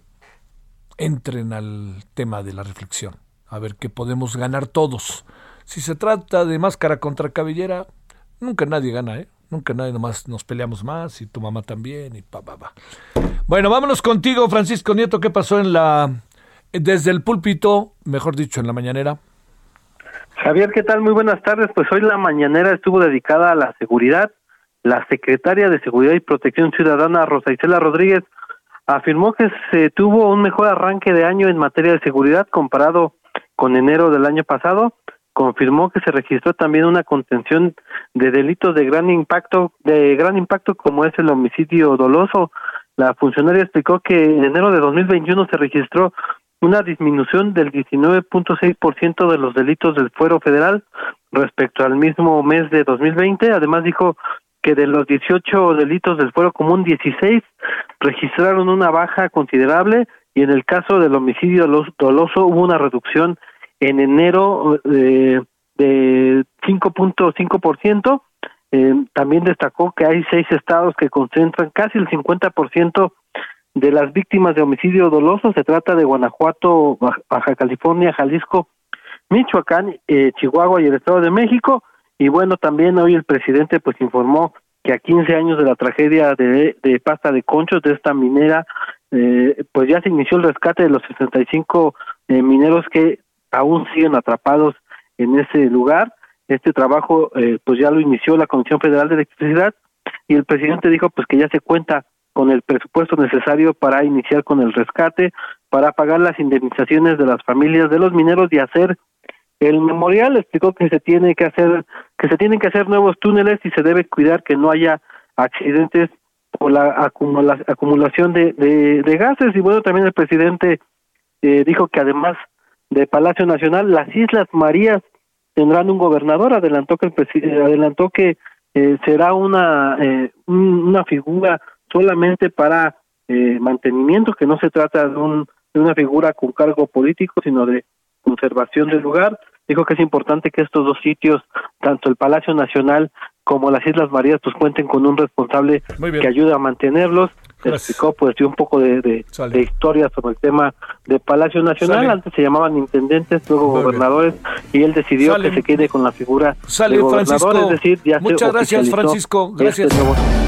entren al tema de la reflexión, a ver qué podemos ganar todos. Si se trata de máscara contra cabellera, nunca nadie gana, ¿eh? Nunca nadie nomás nos peleamos más y tu mamá también y pa, pa, pa. Bueno, vámonos contigo, Francisco Nieto. ¿Qué pasó en la desde el púlpito, mejor dicho, en la mañanera? Javier, ¿qué tal? Muy buenas tardes. Pues hoy la mañanera estuvo dedicada a la seguridad. La secretaria de Seguridad y Protección Ciudadana, Rosa Isela Rodríguez, afirmó que se tuvo un mejor arranque de año en materia de seguridad comparado con enero del año pasado confirmó que se registró también una contención de delitos de gran impacto, de gran impacto como es el homicidio doloso. La funcionaria explicó que en enero de 2021 se registró una disminución del 19.6% de los delitos del fuero federal respecto al mismo mes de 2020. Además dijo que de los 18 delitos del fuero común, 16 registraron una baja considerable y en el caso del homicidio doloso hubo una reducción en enero eh, de 5.5%. Eh, también destacó que hay seis estados que concentran casi el 50% de las víctimas de homicidio doloso. Se trata de Guanajuato, Baja California, Jalisco, Michoacán, eh, Chihuahua y el Estado de México. Y bueno, también hoy el presidente pues informó que a 15 años de la tragedia de, pasta de conchos de esta minera, eh, pues ya se inició el rescate de los 65 eh, mineros que aún siguen atrapados en ese lugar. Este trabajo eh, pues ya lo inició la Comisión Federal de Electricidad y el presidente dijo pues que ya se cuenta con el presupuesto necesario para iniciar con el rescate, para pagar las indemnizaciones de las familias de los mineros y hacer el memorial. Explicó que se tiene que hacer que se tienen que hacer nuevos túneles y se debe cuidar que no haya accidentes por la acumulación de, de, gases. Y bueno también el presidente eh, dijo que además de Palacio Nacional las Islas Marías tendrán un gobernador. Adelantó que el adelantó que eh, será una eh, una figura solamente para eh, mantenimiento que no se trata de, un, de una figura con cargo político sino de conservación del lugar. Dijo que es importante que estos dos sitios, tanto el Palacio Nacional como las Islas Marías, pues cuenten con un responsable que ayude a mantenerlos. Explicó pues dio un poco de, de, historia sobre el tema del Palacio Nacional. Antes se llamaban intendentes, luego gobernadores, y él decidió que se quede con la figura de gobernador. Es decir, ya Muchas gracias, Francisco. Gracias.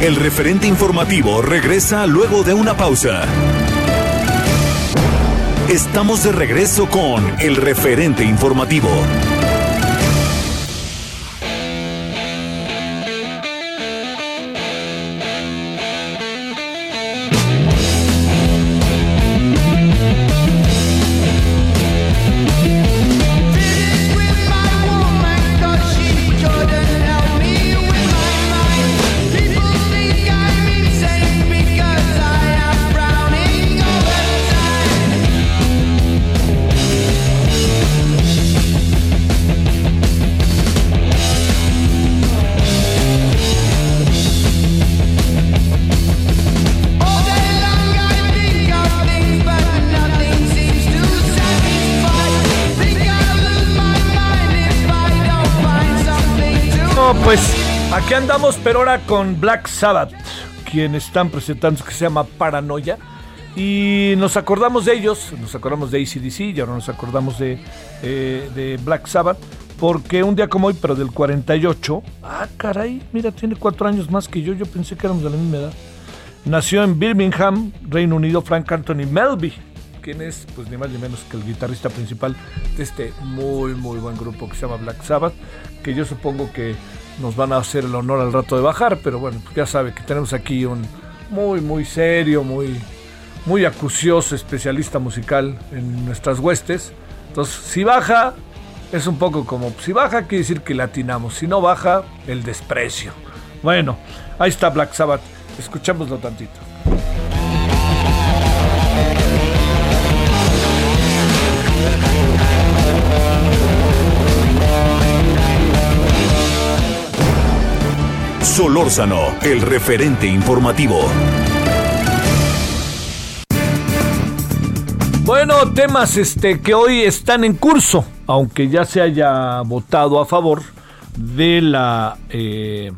el referente informativo regresa luego de una pausa. Estamos de regreso con el referente informativo. Aquí andamos, pero ahora con Black Sabbath, quienes están presentando que se llama Paranoia. Y nos acordamos de ellos, nos acordamos de ACDC y ahora nos acordamos de, eh, de Black Sabbath, porque un día como hoy, pero del 48, ah, caray, mira, tiene cuatro años más que yo, yo pensé que éramos de la misma edad. Nació en Birmingham, Reino Unido, Frank Anthony Melby, quien es, pues ni más ni menos que el guitarrista principal de este muy, muy buen grupo que se llama Black Sabbath, que yo supongo que nos van a hacer el honor al rato de bajar, pero bueno, pues ya sabe que tenemos aquí un muy, muy serio, muy, muy acucioso especialista musical en nuestras huestes. Entonces, si baja, es un poco como, si baja quiere decir que latinamos, si no baja, el desprecio. Bueno, ahí está Black Sabbath, escuchémoslo tantito. Solórzano, el referente informativo. Bueno, temas este, que hoy están en curso, aunque ya se haya votado a favor de la eh,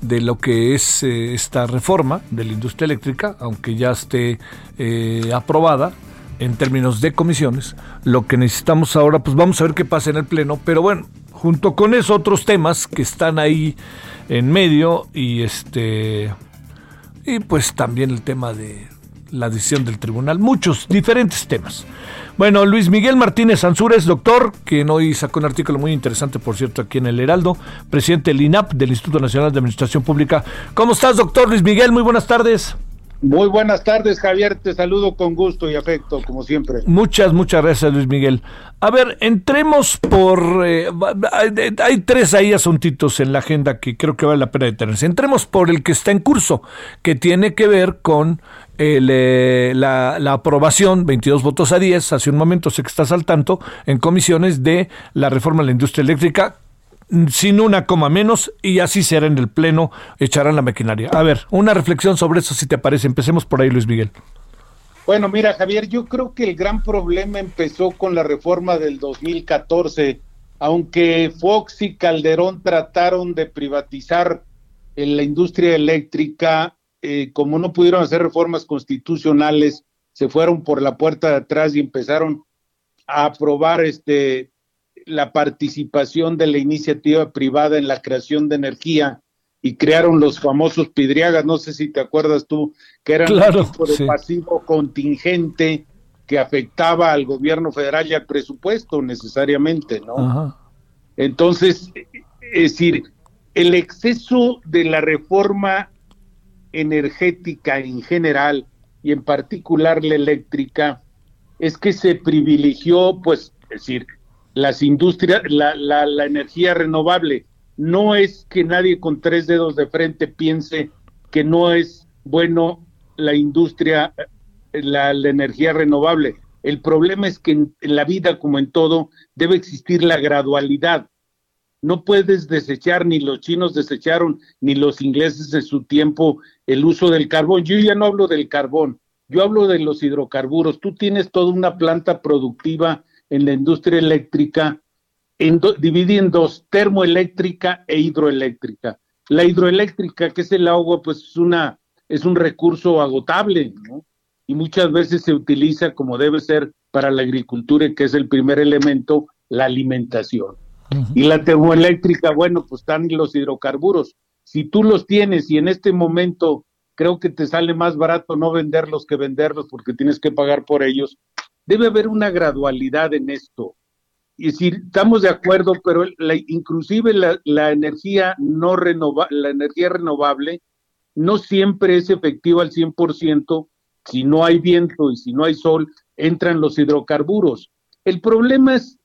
de lo que es eh, esta reforma de la industria eléctrica, aunque ya esté eh, aprobada en términos de comisiones. Lo que necesitamos ahora, pues vamos a ver qué pasa en el pleno, pero bueno, junto con eso otros temas que están ahí en medio y este y pues también el tema de la decisión del tribunal, muchos diferentes temas. Bueno, Luis Miguel Martínez Ansúrez, doctor, que hoy sacó un artículo muy interesante, por cierto, aquí en el Heraldo, presidente del INAP, del Instituto Nacional de Administración Pública. ¿Cómo estás, doctor Luis Miguel? Muy buenas tardes. Muy buenas tardes, Javier. Te saludo con gusto y afecto, como siempre. Muchas, muchas gracias, Luis Miguel. A ver, entremos por... Eh, hay, tres ahí asuntitos en la agenda que creo que vale la pena detenerse. Entremos por el que está en curso, que tiene que ver con eh, la, la, aprobación, 22 votos a 10, hace un momento sé que estás al tanto, en comisiones de la reforma de la industria eléctrica, sin una coma menos y así será en el Pleno, echarán la maquinaria. A ver, una reflexión sobre eso si te parece. Empecemos por ahí, Luis Miguel. Bueno, mira, Javier, yo creo que el gran problema empezó con la reforma del 2014, aunque Fox y Calderón trataron de privatizar la industria eléctrica, eh, como no pudieron hacer reformas constitucionales, se fueron por la puerta de atrás y empezaron a aprobar este la participación de la iniciativa privada en la creación de energía y crearon los famosos Pidriagas, no sé si te acuerdas tú, que eran un tipo de pasivo contingente que afectaba al gobierno federal y al presupuesto necesariamente, ¿no? Entonces, es decir, el exceso de la reforma energética en general y en particular la eléctrica es que se privilegió, pues, es decir, las industrias, la, la, la, energía renovable. No es que nadie con tres dedos de frente piense que no es bueno la industria, la, la energía renovable. El problema es que en, la vida, como en todo, debe existir la gradualidad. No puedes desechar, ni los chinos desecharon, ni los ingleses en su tiempo, el uso del carbón. Yo ya no hablo del carbón, yo hablo de los hidrocarburos. Tú tienes toda una planta productiva en la industria eléctrica en divide en dos, termoeléctrica e hidroeléctrica. La hidroeléctrica, que es el agua, pues es una es un recurso agotable, ¿no? Y muchas veces se utiliza como debe ser para la agricultura, que es el primer elemento, la alimentación. Y la termoeléctrica, bueno, pues están los hidrocarburos. Si tú los tienes y en este momento creo que te sale más barato no venderlos que venderlos porque tienes que pagar por ellos, Debe haber una gradualidad en esto. Y decir, estamos de acuerdo, pero la, inclusive la, energía no renova, la energía renovable no siempre es efectiva al 100%. Si no hay viento y si no hay sol, entran los hidrocarburos. El problema es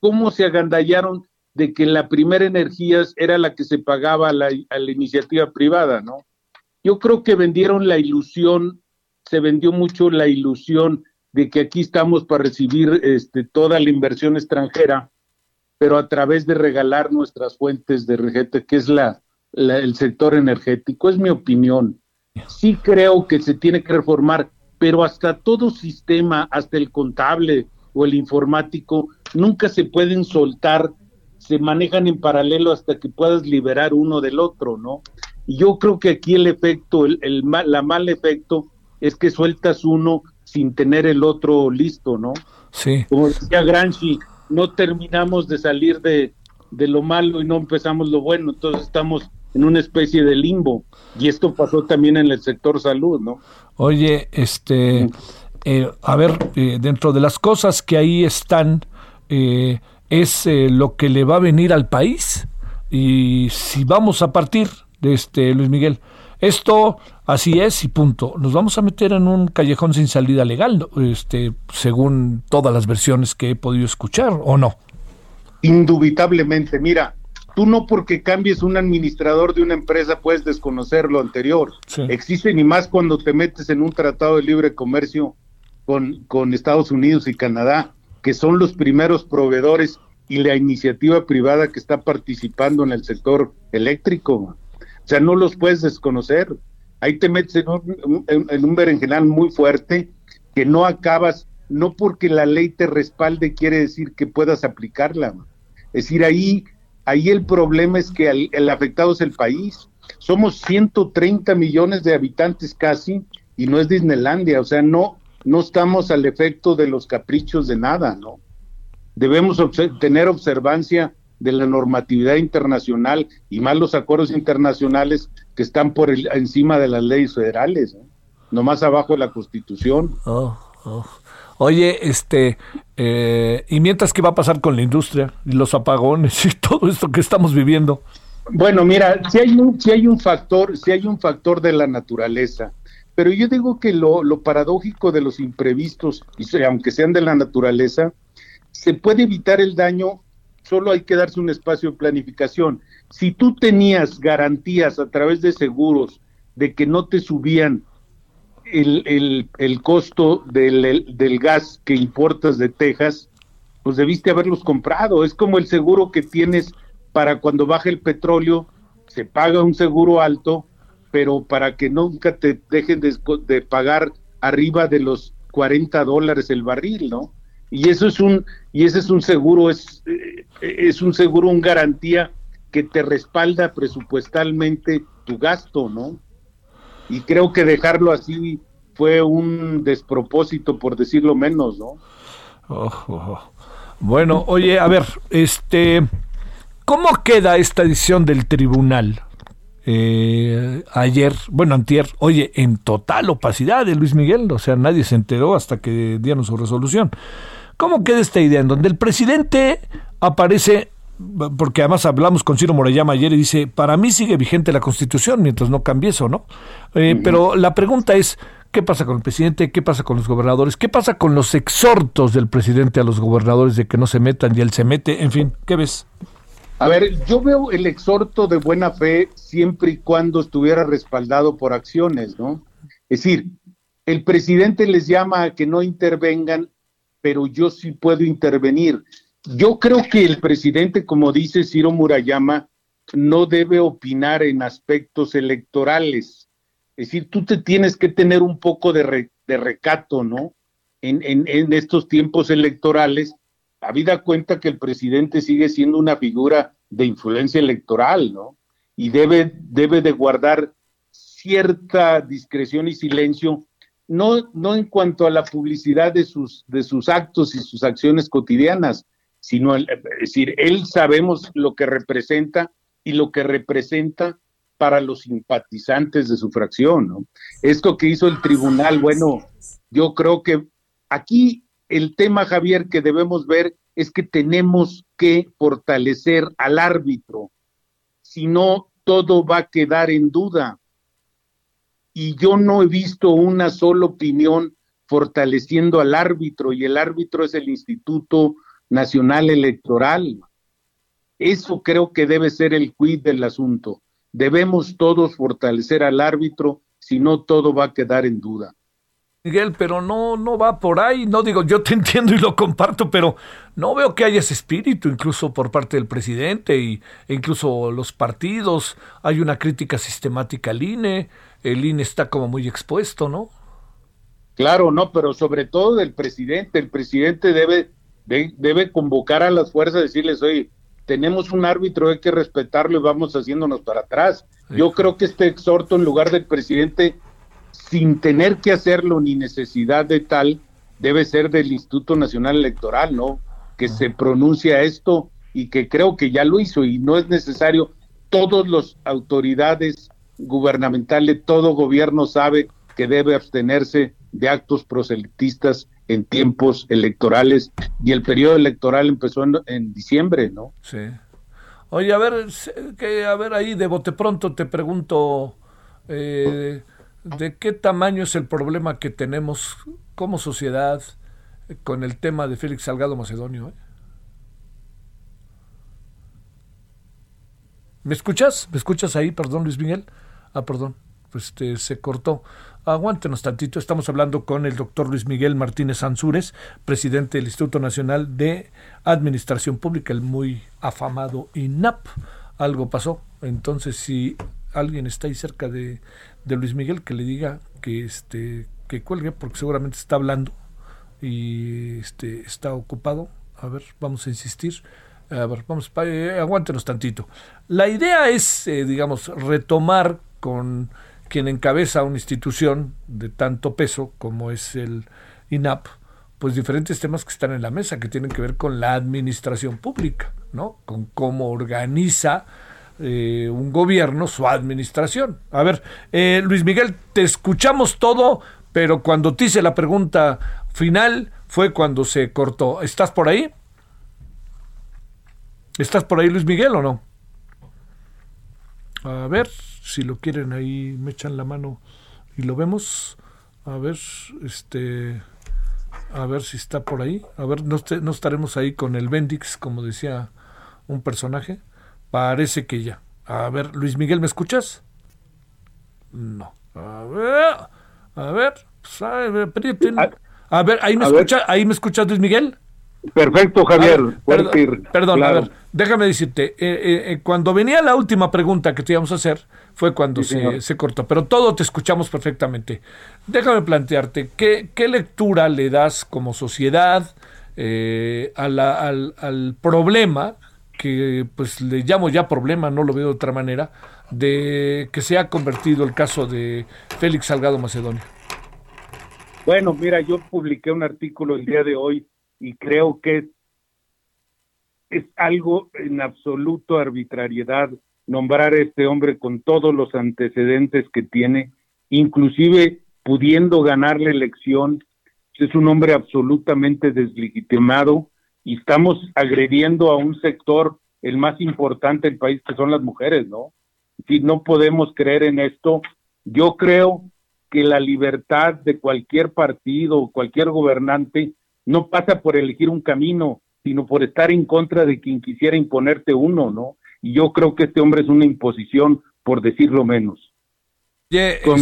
cómo se agandallaron de que la primera energía era la que se pagaba a la iniciativa privada, ¿no? Yo creo que vendieron la ilusión, se vendió mucho la ilusión de que aquí estamos para recibir este, toda la inversión extranjera, pero a través de regalar nuestras fuentes de regente, que es la, el sector energético, es mi opinión. Sí creo que se tiene que reformar, pero hasta todo sistema, hasta el contable o el informático, nunca se pueden soltar, se manejan en paralelo hasta que puedas liberar uno del otro, ¿no? Y yo creo que aquí el efecto, el, la mal efecto es que sueltas uno sin tener el otro listo, ¿no? Sí. Como decía Granchi, no terminamos de salir de, de lo malo y no empezamos lo bueno, entonces estamos en una especie de limbo. Y esto pasó también en el sector salud, ¿no? Oye, este, eh, a ver, eh, dentro de las cosas que ahí están, eh, es lo que le va a venir al país. Y si vamos a partir de este, Luis Miguel, esto así es y punto. Nos vamos a meter en un callejón sin salida legal, este, según todas las versiones que he podido escuchar, ¿o no? Indubitablemente, mira, tú no porque cambies un administrador de una empresa puedes desconocer lo anterior. Existe ni más cuando te metes en un tratado de libre comercio con, con Estados Unidos y Canadá, que son los primeros proveedores y la iniciativa privada que está participando en el sector eléctrico. O sea, no los puedes desconocer. Ahí te metes en un, en, un berenjenal muy fuerte que no acabas, no porque la ley te respalde quiere decir que puedas aplicarla. Es decir, ahí, ahí el problema es que el, afectado es el país. Somos 130 millones de habitantes casi y no es Disneylandia, o sea, no, no estamos al efecto de los caprichos de nada, ¿no? Debemos tener observancia de la normatividad internacional y más los acuerdos internacionales que están por encima de las leyes federales, ¿no? más abajo de la Constitución. Oh, oh. Oye, este, eh, ¿y mientras qué va a pasar con la industria y los apagones y todo esto que estamos viviendo? Bueno, mira, si hay un, si hay un factor, si hay un factor de la naturaleza, Pero yo digo que lo, lo paradójico de los imprevistos, y aunque sean de la naturaleza, se puede evitar el daño, solo hay que darse un espacio de planificación. Si tú tenías garantías a través de seguros de que no te subían el, el, el costo del, del gas que importas de Texas, pues debiste haberlos comprado. Es como el seguro que tienes para cuando baje el petróleo, se paga un seguro alto, pero para que nunca te dejen de, pagar arriba de los 40 dólares el barril, ¿no? Y eso es un y ese es un seguro es eh, es un seguro un garantía que te respalda presupuestalmente tu gasto, ¿no? Y creo que dejarlo así fue un despropósito por decirlo menos, ¿no? Bueno, oye, a ver, este ¿cómo queda esta edición del tribunal? eh, ayer, bueno, antier, oye, en total opacidad de Luis Miguel, o sea, nadie se enteró hasta que dieron su resolución. ¿Cómo queda esta idea? En donde el presidente aparece, porque además hablamos con Ciro Morayama ayer y dice, para mí sigue vigente la constitución mientras no cambie eso, ¿no? Eh, pero la pregunta es, ¿qué pasa con el presidente? ¿Qué pasa con los gobernadores? ¿Qué pasa con los exhortos del presidente a los gobernadores de que no se metan y él se mete? En fin, ¿qué ves? A ver, yo veo el exhorto de buena fe siempre y cuando estuviera respaldado por acciones, ¿no? Es decir, el presidente les llama a que no intervengan, pero yo sí puedo intervenir. Yo creo que el presidente, como dice Ciro Murayama, no debe opinar en aspectos electorales. Es decir, tú te tienes que tener un poco de, recato, ¿no? En, estos tiempos electorales habida cuenta que el presidente sigue siendo una figura de influencia electoral, ¿no? Y debe, debe de guardar cierta discreción y silencio, no, no en cuanto a la publicidad de sus, de sus actos y sus acciones cotidianas, sino, es decir, él sabemos lo que representa y lo que representa para los simpatizantes de su fracción, ¿no? Esto que hizo el tribunal, bueno, yo creo que aquí el tema, Javier, que debemos ver es que tenemos que fortalecer al árbitro, si no, todo va a quedar en duda. Y yo no he visto una sola opinión fortaleciendo al árbitro, y el árbitro es el Instituto Nacional Electoral. Eso creo que debe ser el quid del asunto. Debemos todos fortalecer al árbitro, si no todo va a quedar en duda. Miguel, pero no, no va por ahí. No digo, yo te entiendo y lo comparto, pero no veo que haya ese espíritu, incluso por parte del presidente y, e incluso los partidos. Hay una crítica sistemática al INE. El INE está como muy expuesto, ¿no? Claro, no, pero sobre todo del presidente. El presidente debe, debe convocar a las fuerzas, decirles, oye, tenemos un árbitro, hay que respetarlo y vamos haciéndonos para atrás. Yo creo que este exhorto, en lugar del presidente, sin tener que hacerlo ni necesidad de tal, debe ser del Instituto Nacional Electoral, ¿no? Que se pronuncia esto y que creo que ya lo hizo y no es necesario. Todas las autoridades gubernamentales, todo gobierno sabe que debe abstenerse de actos proselitistas en tiempos electorales y el periodo electoral empezó en, diciembre, ¿no? Sí. Oye, a ver, que, a ver ahí de bote pronto te pregunto, eh, de qué tamaño es el problema que tenemos como sociedad con el tema de Félix Salgado Macedonio. ¿eh? ¿Me escuchas? ¿Me escuchas ahí? Perdón, Luis Miguel. Ah, perdón. Pues este, se cortó. Aguántenos tantito. Estamos hablando con el doctor Luis Miguel Martínez Ansúrez, presidente del Instituto Nacional de Administración Pública, el muy afamado INAP. Algo pasó. Entonces, si alguien está ahí cerca de, de Luis Miguel que le diga que este que cuelgue porque seguramente está hablando y este está ocupado. A ver, vamos a insistir. A ver, vamos, eh, aguántenos tantito. La idea es, eh, digamos, retomar con quien encabeza una institución de tanto peso como es el INAP, pues diferentes temas que están en la mesa, que tienen que ver con la administración pública, ¿no? Con cómo organiza eh, un gobierno, su administración. A ver, eh, Luis Miguel, te escuchamos todo, pero cuando te hice la pregunta final fue cuando se cortó. ¿Estás por ahí? ¿Estás por ahí, Luis Miguel, o no? A ver, si lo quieren ahí, me echan la mano y lo vemos. A ver, este, a ver si está por ahí. A ver, no, no estaremos ahí con el Bendix, como decía un personaje. Parece que ya. A ver, Luis Miguel, ¿me escuchas? No. A ver, a ver, pues, a ver, ahí me escucha, ahí me escuchas Luis Miguel. Perfecto, Javier. perdón, a ver, déjame decirte, eh, eh, eh, cuando venía la última pregunta que te íbamos a hacer, fue cuando se, cortó, pero todo te escuchamos perfectamente. Déjame plantearte, ¿qué, qué lectura le das como sociedad al, al problema, que pues le llamo ya problema, no lo veo de otra manera, de que se ha convertido el caso de Félix Salgado Macedonio? Bueno, mira, yo publiqué un artículo el día de hoy y creo que es algo en absoluto arbitrariedad nombrar a este hombre con todos los antecedentes que tiene, inclusive pudiendo ganar la elección, es un hombre absolutamente deslegitimado y estamos agrediendo a un sector, el más importante del país, que son las mujeres, ¿no? Si no podemos creer en esto, yo creo que la libertad de cualquier partido cualquier gobernante no pasa por elegir un camino, sino por estar en contra de quien quisiera imponerte uno, ¿no? Y yo creo que este hombre es una imposición, por decirlo menos. Oye, con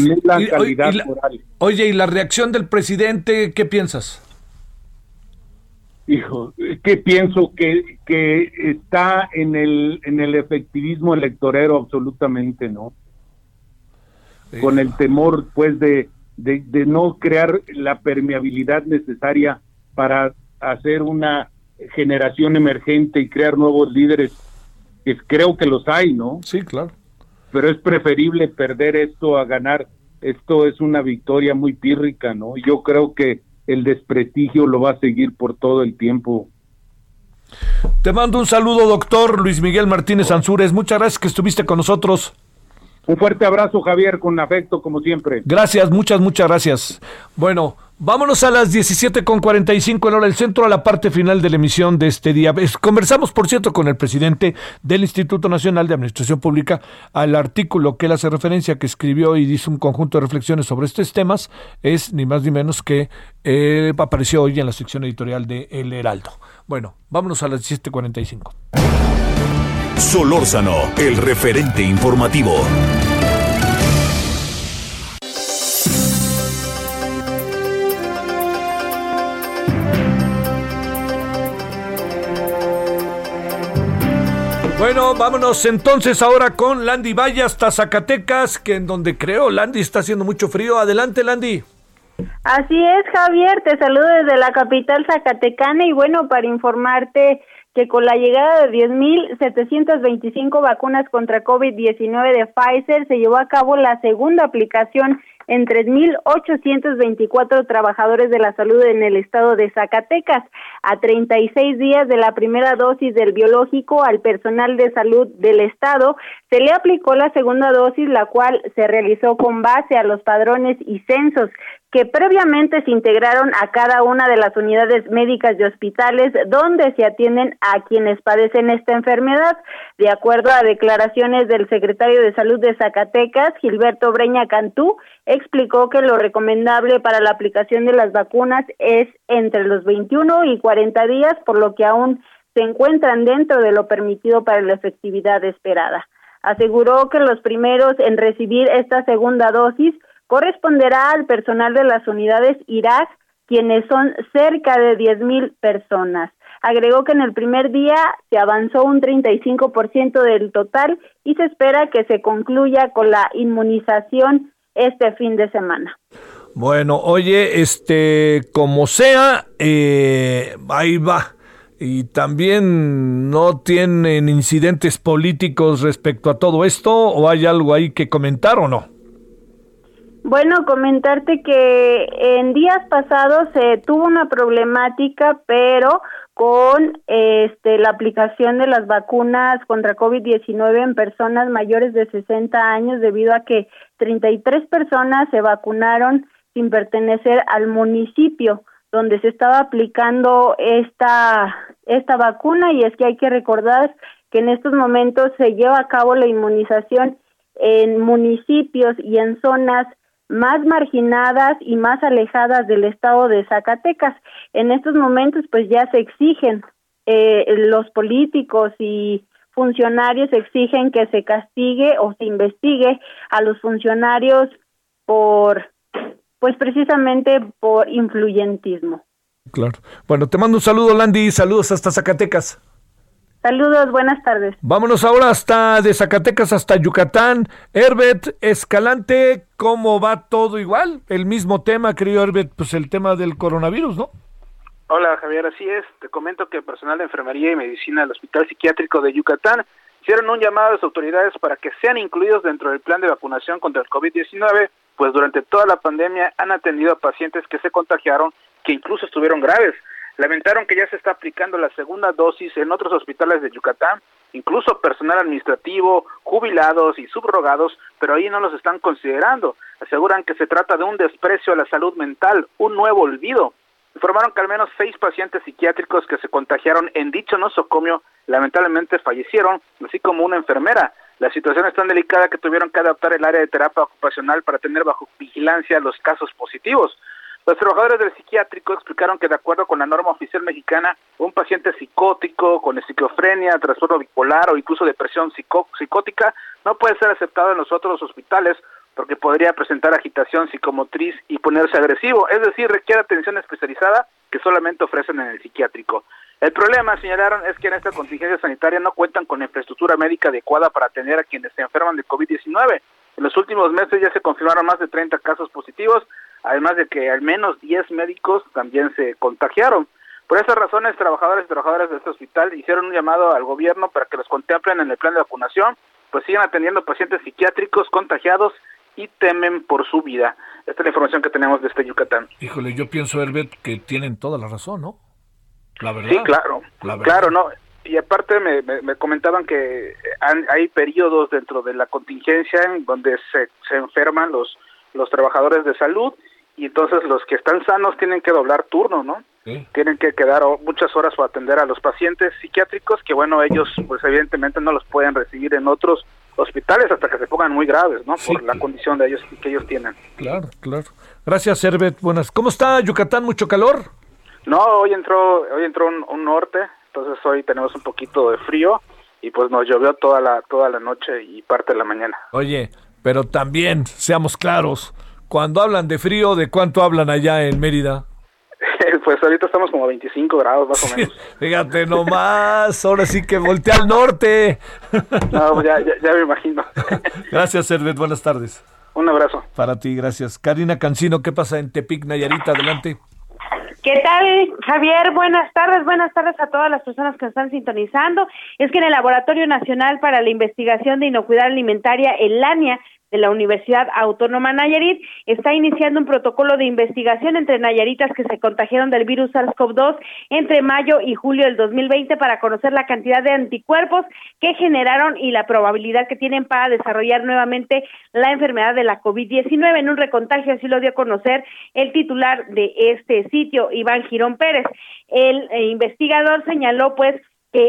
calidad moral. Oye, ¿y la reacción del presidente, qué piensas? Hijo, que pienso que, que está en el, en el efectivismo electorero absolutamente, ¿no? Con el temor, pues, de, de, de no crear la permeabilidad necesaria para hacer una generación emergente y crear nuevos líderes, que creo que los hay, ¿no? Sí, claro. Pero es preferible perder esto a ganar. Esto es una victoria muy pírrica, ¿no? Yo creo que el desprestigio lo va a seguir por todo el tiempo. Te mando un saludo, doctor Luis Miguel Martínez Ansúrez. Muchas gracias que estuviste con nosotros. Un fuerte abrazo, Javier, con afecto, como siempre. Gracias, muchas, muchas gracias. Bueno, vámonos a las 17.45 en hora del centro, a la parte final de la emisión de este día. Conversamos, por cierto, con el presidente del Instituto Nacional de Administración Pública al artículo que él hace referencia, que escribió y dice un conjunto de reflexiones sobre estos temas. Es ni más ni menos que eh, apareció hoy en la sección editorial de El Heraldo. Bueno, vámonos a las 17.45. Solórzano, el referente informativo. Bueno, vámonos entonces ahora con Landy Valle hasta Zacatecas, que en donde creo Landy está haciendo mucho frío. Adelante, Landy. Así es, Javier, te saludo desde la capital zacatecana y bueno, para informarte que con la llegada de 10.725 vacunas contra COVID-19 de Pfizer se llevó a cabo la segunda aplicación en 3.824 trabajadores de la salud en el estado de Zacatecas. A 36 días de la primera dosis del biológico al personal de salud del estado, se le aplicó la segunda dosis, la cual se realizó con base a los padrones y censos que previamente se integraron a cada una de las unidades médicas de hospitales donde se atienden a quienes padecen esta enfermedad. De acuerdo a declaraciones del secretario de Salud de Zacatecas, Gilberto Breña Cantú, explicó que lo recomendable para la aplicación de las vacunas es entre los 21 y 40 días, por lo que aún se encuentran dentro de lo permitido para la efectividad esperada. Aseguró que los primeros en recibir esta segunda dosis corresponderá al personal de las unidades Irak, quienes son cerca de 10.000 personas. Agregó que en el primer día se avanzó un 35% del total y se espera que se concluya con la inmunización este fin de semana. Bueno, oye, este, como sea, eh, ahí va. Y también no tienen incidentes políticos respecto a todo esto, o hay algo ahí que comentar o no. Bueno, comentarte que en días pasados se tuvo una problemática, pero con este la aplicación de las vacunas contra COVID-19 en personas mayores de 60 años debido a que 33 personas se vacunaron sin pertenecer al municipio donde se estaba aplicando esta esta vacuna y es que hay que recordar que en estos momentos se lleva a cabo la inmunización en municipios y en zonas más marginadas y más alejadas del estado de Zacatecas. En estos momentos pues ya se exigen eh, los políticos y funcionarios exigen que se castigue o se investigue a los funcionarios por pues precisamente por influyentismo. Claro. Bueno, te mando un saludo, Landy. Saludos hasta Zacatecas. Saludos, buenas tardes. Vámonos ahora hasta de Zacatecas hasta Yucatán. Herbert Escalante, ¿cómo va todo igual? El mismo tema, querido Herbert, pues el tema del coronavirus, ¿no? Hola Javier, así es. Te comento que el personal de enfermería y medicina del Hospital Psiquiátrico de Yucatán hicieron un llamado a las autoridades para que sean incluidos dentro del plan de vacunación contra el COVID-19, pues durante toda la pandemia han atendido a pacientes que se contagiaron, que incluso estuvieron graves. Lamentaron que ya se está aplicando la segunda dosis en otros hospitales de Yucatán, incluso personal administrativo, jubilados y subrogados, pero ahí no los están considerando. Aseguran que se trata de un desprecio a la salud mental, un nuevo olvido. Informaron que al menos seis pacientes psiquiátricos que se contagiaron en dicho nosocomio lamentablemente fallecieron, así como una enfermera. La situación es tan delicada que tuvieron que adaptar el área de terapia ocupacional para tener bajo vigilancia los casos positivos. Los trabajadores del psiquiátrico explicaron que de acuerdo con la norma oficial mexicana, un paciente psicótico con esquizofrenia, trastorno bipolar o incluso depresión psicótica no puede ser aceptado en los otros hospitales porque podría presentar agitación psicomotriz y ponerse agresivo, es decir, requiere atención especializada que solamente ofrecen en el psiquiátrico. El problema, señalaron, es que en esta contingencia sanitaria no cuentan con infraestructura médica adecuada para atender a quienes se enferman de COVID-19. En los últimos meses ya se confirmaron más de 30 casos positivos, además de que al menos 10 médicos también se contagiaron. Por esas razones, trabajadores y trabajadoras de este hospital hicieron un llamado al gobierno para que los contemplen en el plan de vacunación, pues sigan atendiendo pacientes psiquiátricos contagiados y temen por su vida. Esta es la información que tenemos de este Yucatán. Híjole, yo pienso, Herbert, que tienen toda la razón, ¿no? La verdad. Sí, claro. Claro, no. Y aparte me, me, comentaban que hay periodos dentro de la contingencia en donde se, se enferman los, los trabajadores de salud y entonces los que están sanos tienen que doblar turno, ¿no? Tienen que quedar muchas horas para atender a los pacientes psiquiátricos que, bueno, ellos pues evidentemente no los pueden recibir en otros hospitales hasta que se pongan muy graves, ¿no? Por la condición de ellos que ellos tienen. Claro, claro. Gracias, Herbert. Buenas. ¿Cómo está Yucatán? ¿Mucho calor? No, hoy entró, hoy entró un, norte, entonces hoy tenemos un poquito de frío y pues nos llovió toda la toda la noche y parte de la mañana. Oye, pero también seamos claros, cuando hablan de frío, ¿de cuánto hablan allá en Mérida? pues ahorita estamos como a 25 grados más o menos. fíjate nomás, ahora sí que voltea al norte. no, ya, ya, me imagino. gracias, Servet, buenas tardes. Un abrazo. Para ti, gracias. Karina Cancino, ¿qué pasa en Tepic, Nayarita? Adelante. ¿Qué tal, Javier? Buenas tardes, buenas tardes a todas las personas que están sintonizando. Es que en el Laboratorio Nacional para la Investigación de Inocuidad Alimentaria, el LANIA, de la Universidad Autónoma Nayarit está iniciando un protocolo de investigación entre nayaritas que se contagiaron del virus SARS-CoV-2 entre mayo y julio del 2020 para conocer la cantidad de anticuerpos que generaron y la probabilidad que tienen para desarrollar nuevamente la enfermedad de la COVID-19. En un recontagio así lo dio a conocer el titular de este sitio, Iván Girón Pérez. El eh, investigador señaló pues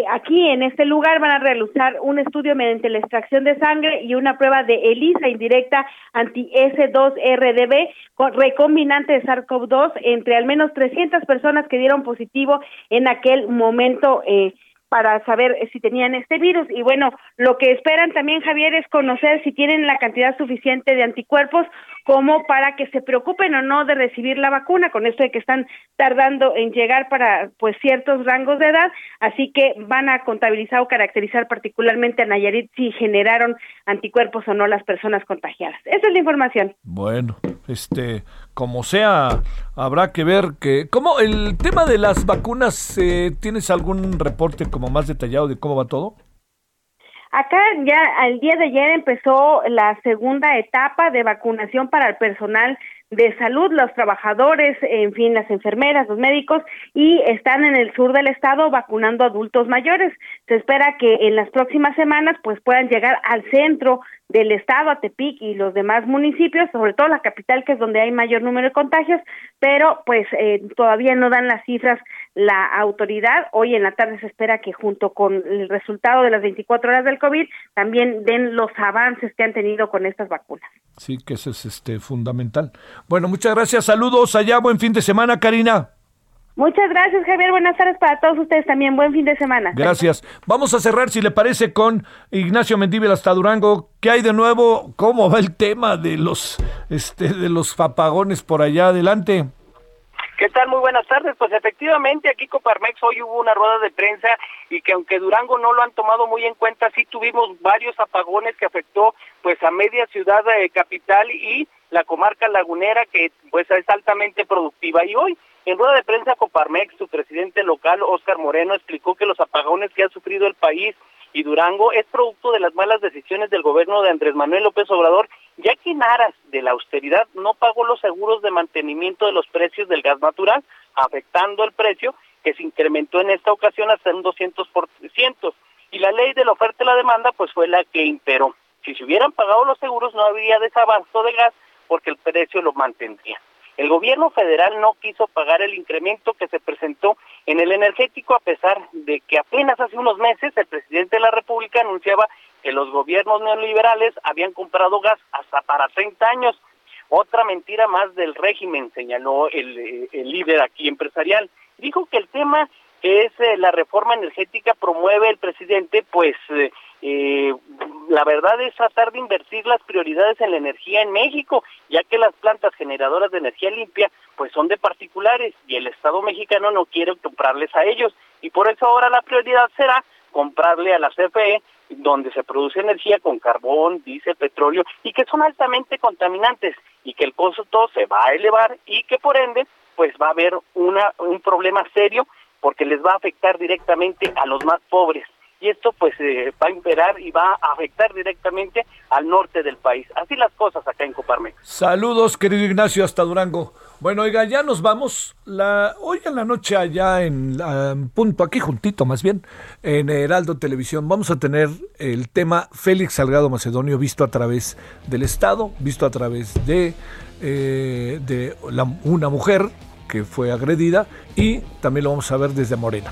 aquí en este lugar van a realizar un estudio mediante la extracción de sangre y una prueba de ELISA indirecta anti-S2-RDB con recombinante de SARS-CoV-2 entre al menos 300 personas que dieron positivo en aquel momento eh, para saber si tenían este virus. Y bueno, lo que esperan también, Javier, es conocer si tienen la cantidad suficiente de anticuerpos como para que se preocupen o no de recibir la vacuna, con esto de que están tardando en llegar para pues ciertos rangos de edad, así que van a contabilizar o caracterizar particularmente a Nayarit si generaron anticuerpos o no las personas contagiadas. Esa es la información. Bueno, este, como sea, habrá que ver que, ¿cómo el tema de las vacunas, eh, tienes algún reporte como más detallado de cómo va todo? Acá ya al día de ayer empezó la segunda etapa de vacunación para el personal de salud, los trabajadores, en fin, las enfermeras, los médicos, y están en el sur del estado vacunando adultos mayores. Se espera que en las próximas semanas pues puedan llegar al centro del estado, a Tepic y los demás municipios, sobre todo la capital, que es donde hay mayor número de contagios, pero pues eh, todavía no dan las cifras la autoridad. Hoy en la tarde se espera que junto con el resultado de las 24 horas del COVID también den los avances que han tenido con estas vacunas. Sí, que eso es este fundamental. Bueno, muchas gracias. Saludos allá. Buen fin de semana, Karina. Muchas gracias, Javier. Buenas tardes para todos ustedes también. Buen fin de semana. Gracias. Vamos a cerrar, si le parece, con Ignacio Mendíbel hasta Durango. ¿Qué hay de nuevo? ¿Cómo va el tema de los, este, de los apagones por allá adelante? ¿Qué tal? Muy buenas tardes. Pues efectivamente aquí Coparmex hoy hubo una rueda de prensa y que aunque Durango no lo han tomado muy en cuenta, sí tuvimos varios apagones que afectó pues a media ciudad de capital y la comarca lagunera que pues es altamente productiva. Y hoy en rueda de prensa Coparmex, su presidente local, Óscar Moreno, explicó que los apagones que ha sufrido el país y Durango es producto de las malas decisiones del gobierno de Andrés Manuel López Obrador, ya que en aras de la austeridad no pagó los seguros de mantenimiento de los precios del gas natural, afectando el precio que se incrementó en esta ocasión hasta un 200%. Y la ley de la oferta y la demanda pues fue la que imperó. Si se hubieran pagado los seguros no habría desabasto de gas porque el precio lo mantendría. El gobierno federal no quiso pagar el incremento que se presentó en el energético a pesar de que apenas hace unos meses el presidente de la República anunciaba que los gobiernos neoliberales habían comprado gas hasta para 30 años. Otra mentira más del régimen, señaló el, líder aquí empresarial. Dijo que el tema que es eh, la reforma energética promueve el presidente, pues eh, eh, la verdad es tratar de invertir las prioridades en la energía en México, ya que las plantas generadoras de energía limpia pues son de particulares y el Estado mexicano no quiere comprarles a ellos. Y por eso ahora la prioridad será comprarle a la CFE donde se produce energía con carbón, diésel, petróleo y que son altamente contaminantes y que el costo se va a elevar y que por ende pues va a haber una, un problema serio porque les va a afectar directamente a los más pobres y esto pues eh, va a imperar y va a afectar directamente al norte del país. Así las cosas acá en Coparmex. Saludos, querido Ignacio, hasta Durango. Bueno, oiga, ya nos vamos. La, hoy en la noche allá en punto, aquí juntito más bien, en Heraldo Televisión, vamos a tener el tema Félix Salgado Macedonio visto a través del Estado, visto a través de, eh, de una mujer que fue agredida y también lo vamos a ver desde Morena.